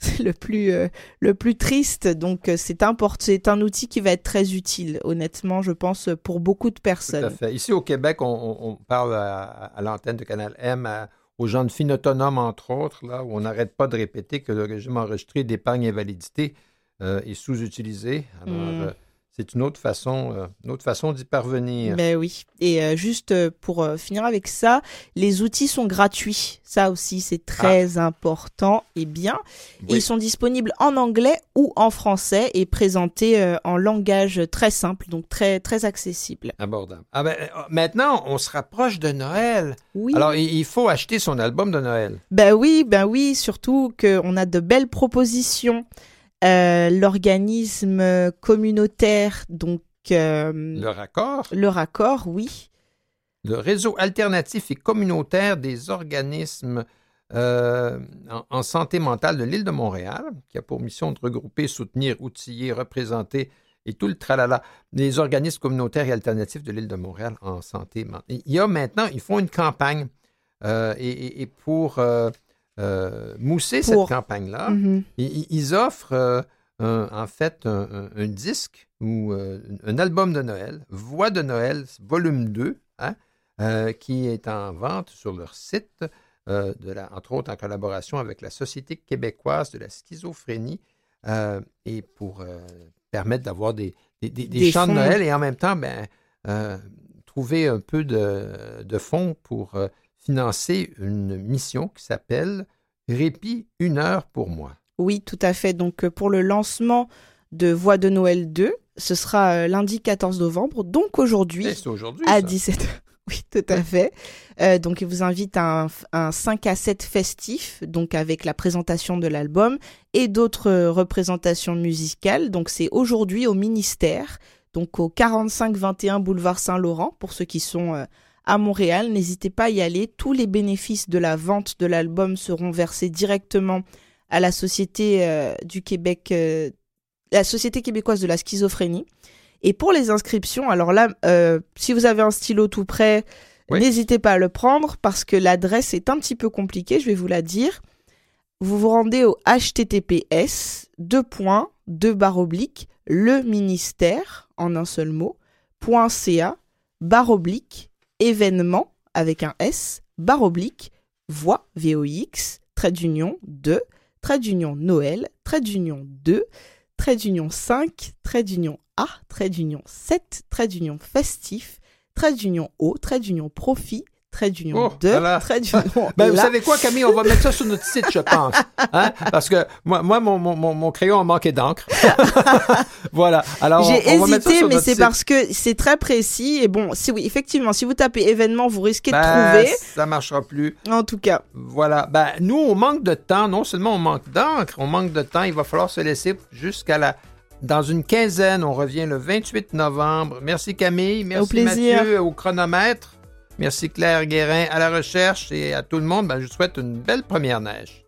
C'est le plus, euh, le plus triste. Donc, euh, c'est c'est un outil qui va être très utile, honnêtement, je pense, pour beaucoup de Tout à personnes. fait. Ici au Québec, on, parle à, à l'antenne de Canal M à- aux gens de filles autonomes, entre autres, là, où on n'arrête pas de répéter que le régime enregistré d'épargne invalidité euh, est sous-utilisé. Alors, Mm. C'est une autre façon, euh, une autre façon d'y parvenir. Ben oui. Et euh, juste euh, pour finir avec ça, les outils sont gratuits. Ça aussi, c'est très Ah. important et bien. Et Oui. ils sont disponibles en anglais ou en français et présentés en langage très simple, donc très très accessible. Abordable. Ah ben, maintenant, on se rapproche de Noël. Oui. Alors, il, il faut acheter son album de Noël. Ben oui, ben oui, surtout qu'on a de belles propositions. Euh, L'organisme communautaire, donc euh, Le raccord, le raccord, oui. le réseau alternatif et communautaire des organismes euh, en, en santé mentale de l'île de Montréal, qui a pour mission de regrouper, soutenir, outiller, représenter et tout le tralala des organismes communautaires et alternatifs de l'île de Montréal en santé mentale. Il y a maintenant, ils font une campagne euh, et, et- et pour euh, euh, mousser Pour- cette campagne-là, Mhm. ils, ils offrent euh, un- en fait un, un- un disque ou euh, un album de Noël, Voix de Noël, volume 2, hein, qui est en vente sur leur site, de la, entre autres en collaboration avec la Société québécoise de la schizophrénie, et pour permettre d'avoir des, des, des- des Des chants de. Noël et en même temps ben, trouver un peu de, de fonds pour financer une mission qui s'appelle Répit, une heure pour moi. Oui, tout à fait. Donc euh, pour le lancement de Voix de Noël 2, ce sera euh, lundi 14 novembre, donc aujourd'hui. Eh, à ça. 17h. Oui, tout à fait. Euh, donc, il vous invite à un, un 5 à 7 festif, donc avec la présentation de l'album et d'autres représentations musicales. Donc, c'est aujourd'hui au ministère, donc au 4521 boulevard Saint-Laurent, pour ceux qui sont euh, à Montréal. N'hésitez pas à y aller. Tous les bénéfices de la vente de l'album seront versés directement à la Société euh, du Québec, euh, la Société québécoise de la schizophrénie. Et pour les inscriptions, alors là, euh, si vous avez un stylo tout prêt, Oui. n'hésitez pas à le prendre parce que l'adresse est un petit peu compliquée, je vais vous la dire. Vous vous rendez au https deux points, deux le ministère en un seul mot, point .ca, barre oblique, événement avec un S, barre oblique, voix, VOX, trait d'union 2, trait d'union Noël, trait d'union 2, trait d'union 5, trait d'union A, trait d'union 7, trait d'union festif, trait d'union O, trait d'union profit, trait d'union Oh, 2, voilà. trait d'union Ben, vous savez quoi, Camille, on va mettre ça sur notre site, je pense. Hein? Parce que moi, moi mon, mon, mon- crayon a manqué d'encre. voilà. Alors, J'ai on, on hésité, mais c'est site. parce que c'est très précis. Et bon, si oui, effectivement, si vous tapez événement, vous risquez de Ben, trouver. Ça marchera plus. En tout cas, Voilà. Ben, nous, on manque de temps. Non seulement on manque d'encre, on manque de temps. Il va falloir se laisser jusqu'à la. Dans une quinzaine, on revient le 28 novembre. Merci Camille. Merci plaisir. Mathieu au chronomètre. Merci Claire Guérin à la recherche et à tout le monde. Ben, je vous souhaite une belle première neige.